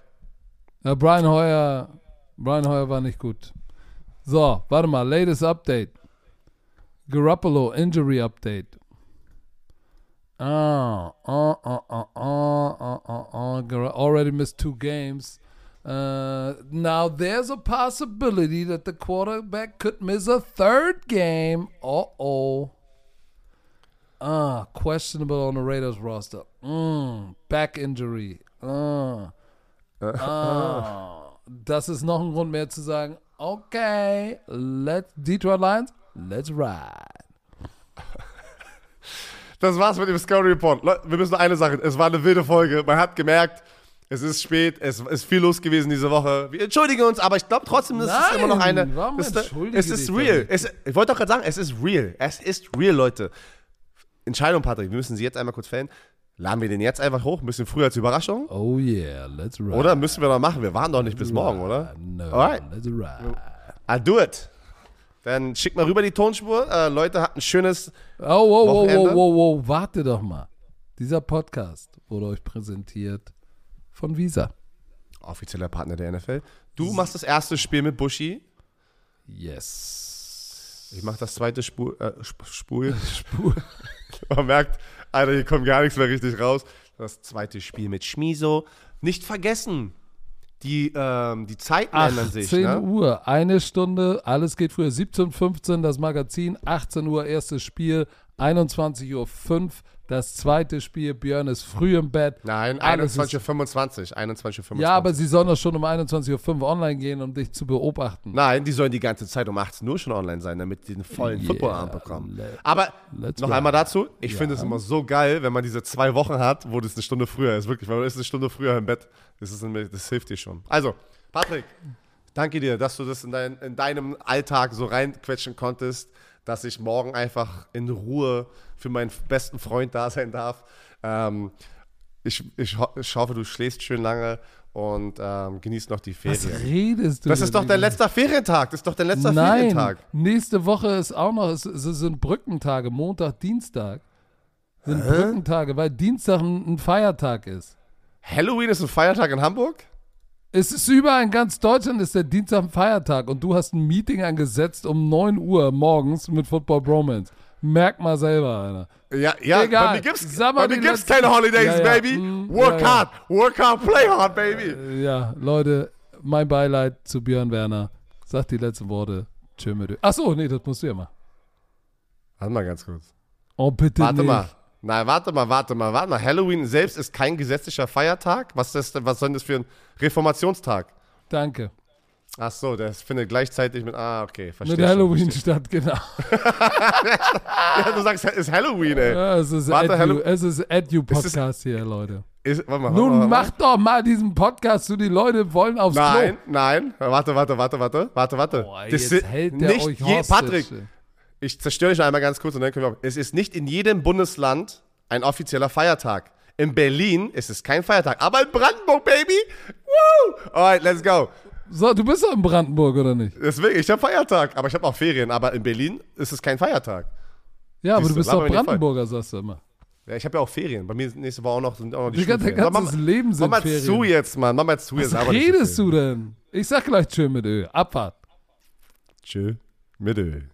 Ja, Brian Hoyer, Brian Hoyer war nicht gut. So, warte mal, latest update. Garoppolo injury update. Ah, ah, ah, ah, ah, ah, ah, ah. Already missed two games. Uh, now there's a possibility that the quarterback could miss a third game. Uh oh. Ah, questionable on the Raiders roster. Mm, back injury. Ah. Ah, das ist noch ein Grund mehr zu sagen, okay, let's Detroit Lions, let's ride. Das war's mit dem Discovery Report. Leute, wir müssen noch eine Sache. Es war eine wilde Folge. Man hat gemerkt, es ist spät, es ist viel los gewesen diese Woche. Wir entschuldigen uns, aber ich glaube trotzdem, es ist immer noch eine. warum entschuldige es ist real. Es, ich wollte doch gerade sagen, es ist real. Es ist real, Leute. Entscheidung, Patrick. Wir müssen sie jetzt einmal kurz fällen. Laden wir den jetzt einfach hoch, ein bisschen früher als Überraschung? Oh yeah, let's ride. Oder müssen wir noch machen? Wir warten doch nicht bis morgen, oder? No, Alright. let's ride. I do it. Dann schick mal rüber die Tonspur. Äh, Leute, habt ein schönes. Oh, oh, oh, oh, Wochenende? oh, oh, warte doch mal. Dieser Podcast wurde euch präsentiert von Visa. Offizieller Partner der NFL. Du machst das erste Spiel mit Buschi. Yes. Ich mach das zweite Spur, äh, Sp- Spul. Spur. Man merkt, Alter, hier kommt gar nichts mehr richtig raus. Das zweite Spiel mit Schmiso. Nicht vergessen, die, ähm, die Zeiten ändern sich. 18 Ne? Uhr, eine Stunde, alles geht früher. 17.15 das Magazin, 18 Uhr erstes Spiel, 21.05 Uhr das zweite Spiel. Björn ist früh im Bett. Nein, Alles 21.25 Uhr. 21.25 Uhr. Ja, aber sie sollen doch schon um 21.05 Uhr online gehen, um dich zu beobachten. Nein, die sollen die ganze Zeit um 18 Uhr schon online sein, damit die den vollen Yeah, Footballabend bekommen. Aber noch einmal dazu, ich Ja. finde es immer so geil, wenn man diese zwei Wochen hat, wo das eine Stunde früher ist. Wirklich, weil man ist eine Stunde früher im Bett. Das, ist, das hilft dir schon. Also, Patrick, danke dir, dass du das in, dein, in deinem Alltag so reinquetschen konntest, dass ich morgen einfach in Ruhe für meinen besten Freund da sein darf. Ähm, ich, ich, ich hoffe, du schläfst schön lange und ähm, genießt noch die Was Ferien. redest du? Das ist doch dein letzter Ferientag. Das ist doch dein letzter Nein, Ferientag. nächste Woche ist auch noch, es, es sind Brückentage, Montag, Dienstag. Sind Brückentage, weil Dienstag ein, ein Feiertag ist. Halloween ist ein Feiertag in Hamburg? Es ist überall in ganz Deutschland ist der Dienstag ein Feiertag und du hast ein Meeting angesetzt um 9 Uhr morgens mit Football Bromance. Merk mal selber, Alter. Ja, ja, Egal. bei mir gibt's, Sag mal bei mir gibt's keine Holidays, Ja, ja. baby. Mm, Work ja, hard, work hard, play hard, baby. Ja, Leute, mein Beileid zu Björn Werner. Sag die letzten Worte. Tschö mit Achso, nee, das musst du ja machen. Warte mal ganz kurz. Oh, bitte Warte nicht. mal. Nein, warte mal, warte mal, warte mal. Halloween selbst ist kein gesetzlicher Feiertag. Was, ist das, was soll denn das für ein Reformationstag? Danke. Ach so, das findet gleichzeitig mit. Ah, okay, verstehe. Mit Halloween statt, genau. Ja, du sagst, es ist Halloween, ey. Ja, es ist Warte, Edu, es ist Edu-Podcast hier, Leute. Ist, warte mal, warte Nun warte mach doch mal diesen Podcast zu, die Leute wollen aufs Nein, nein. Warte, warte, warte, warte, warte, warte. Klo. Boah, Das jetzt ist hält der nicht euch je. Patrick, ich zerstöre dich noch einmal ganz kurz und dann können wir auch. Es ist nicht in jedem Bundesland ein offizieller Feiertag. In Berlin ist es kein Feiertag, aber in Brandenburg, Baby! Woo! Alright, let's go. So, du bist doch in Brandenburg, oder nicht? Deswegen, ich habe Feiertag, aber ich habe auch Ferien. Aber in Berlin ist es kein Feiertag. Ja, aber Siehst du bist doch. Brandenburger, sagst du immer. Ja, ich habe ja auch Ferien. Bei mir sind nächste Woche auch noch, sind auch noch die Digga, dein ganzes Mach mal- Leben Mach sind mal Ferien. zu jetzt, Mann. Mach mal zu jetzt. Was so redest du denn? Ich sag gleich Tschö mit Ö. Abfahrt. Tschö. Mit Öl.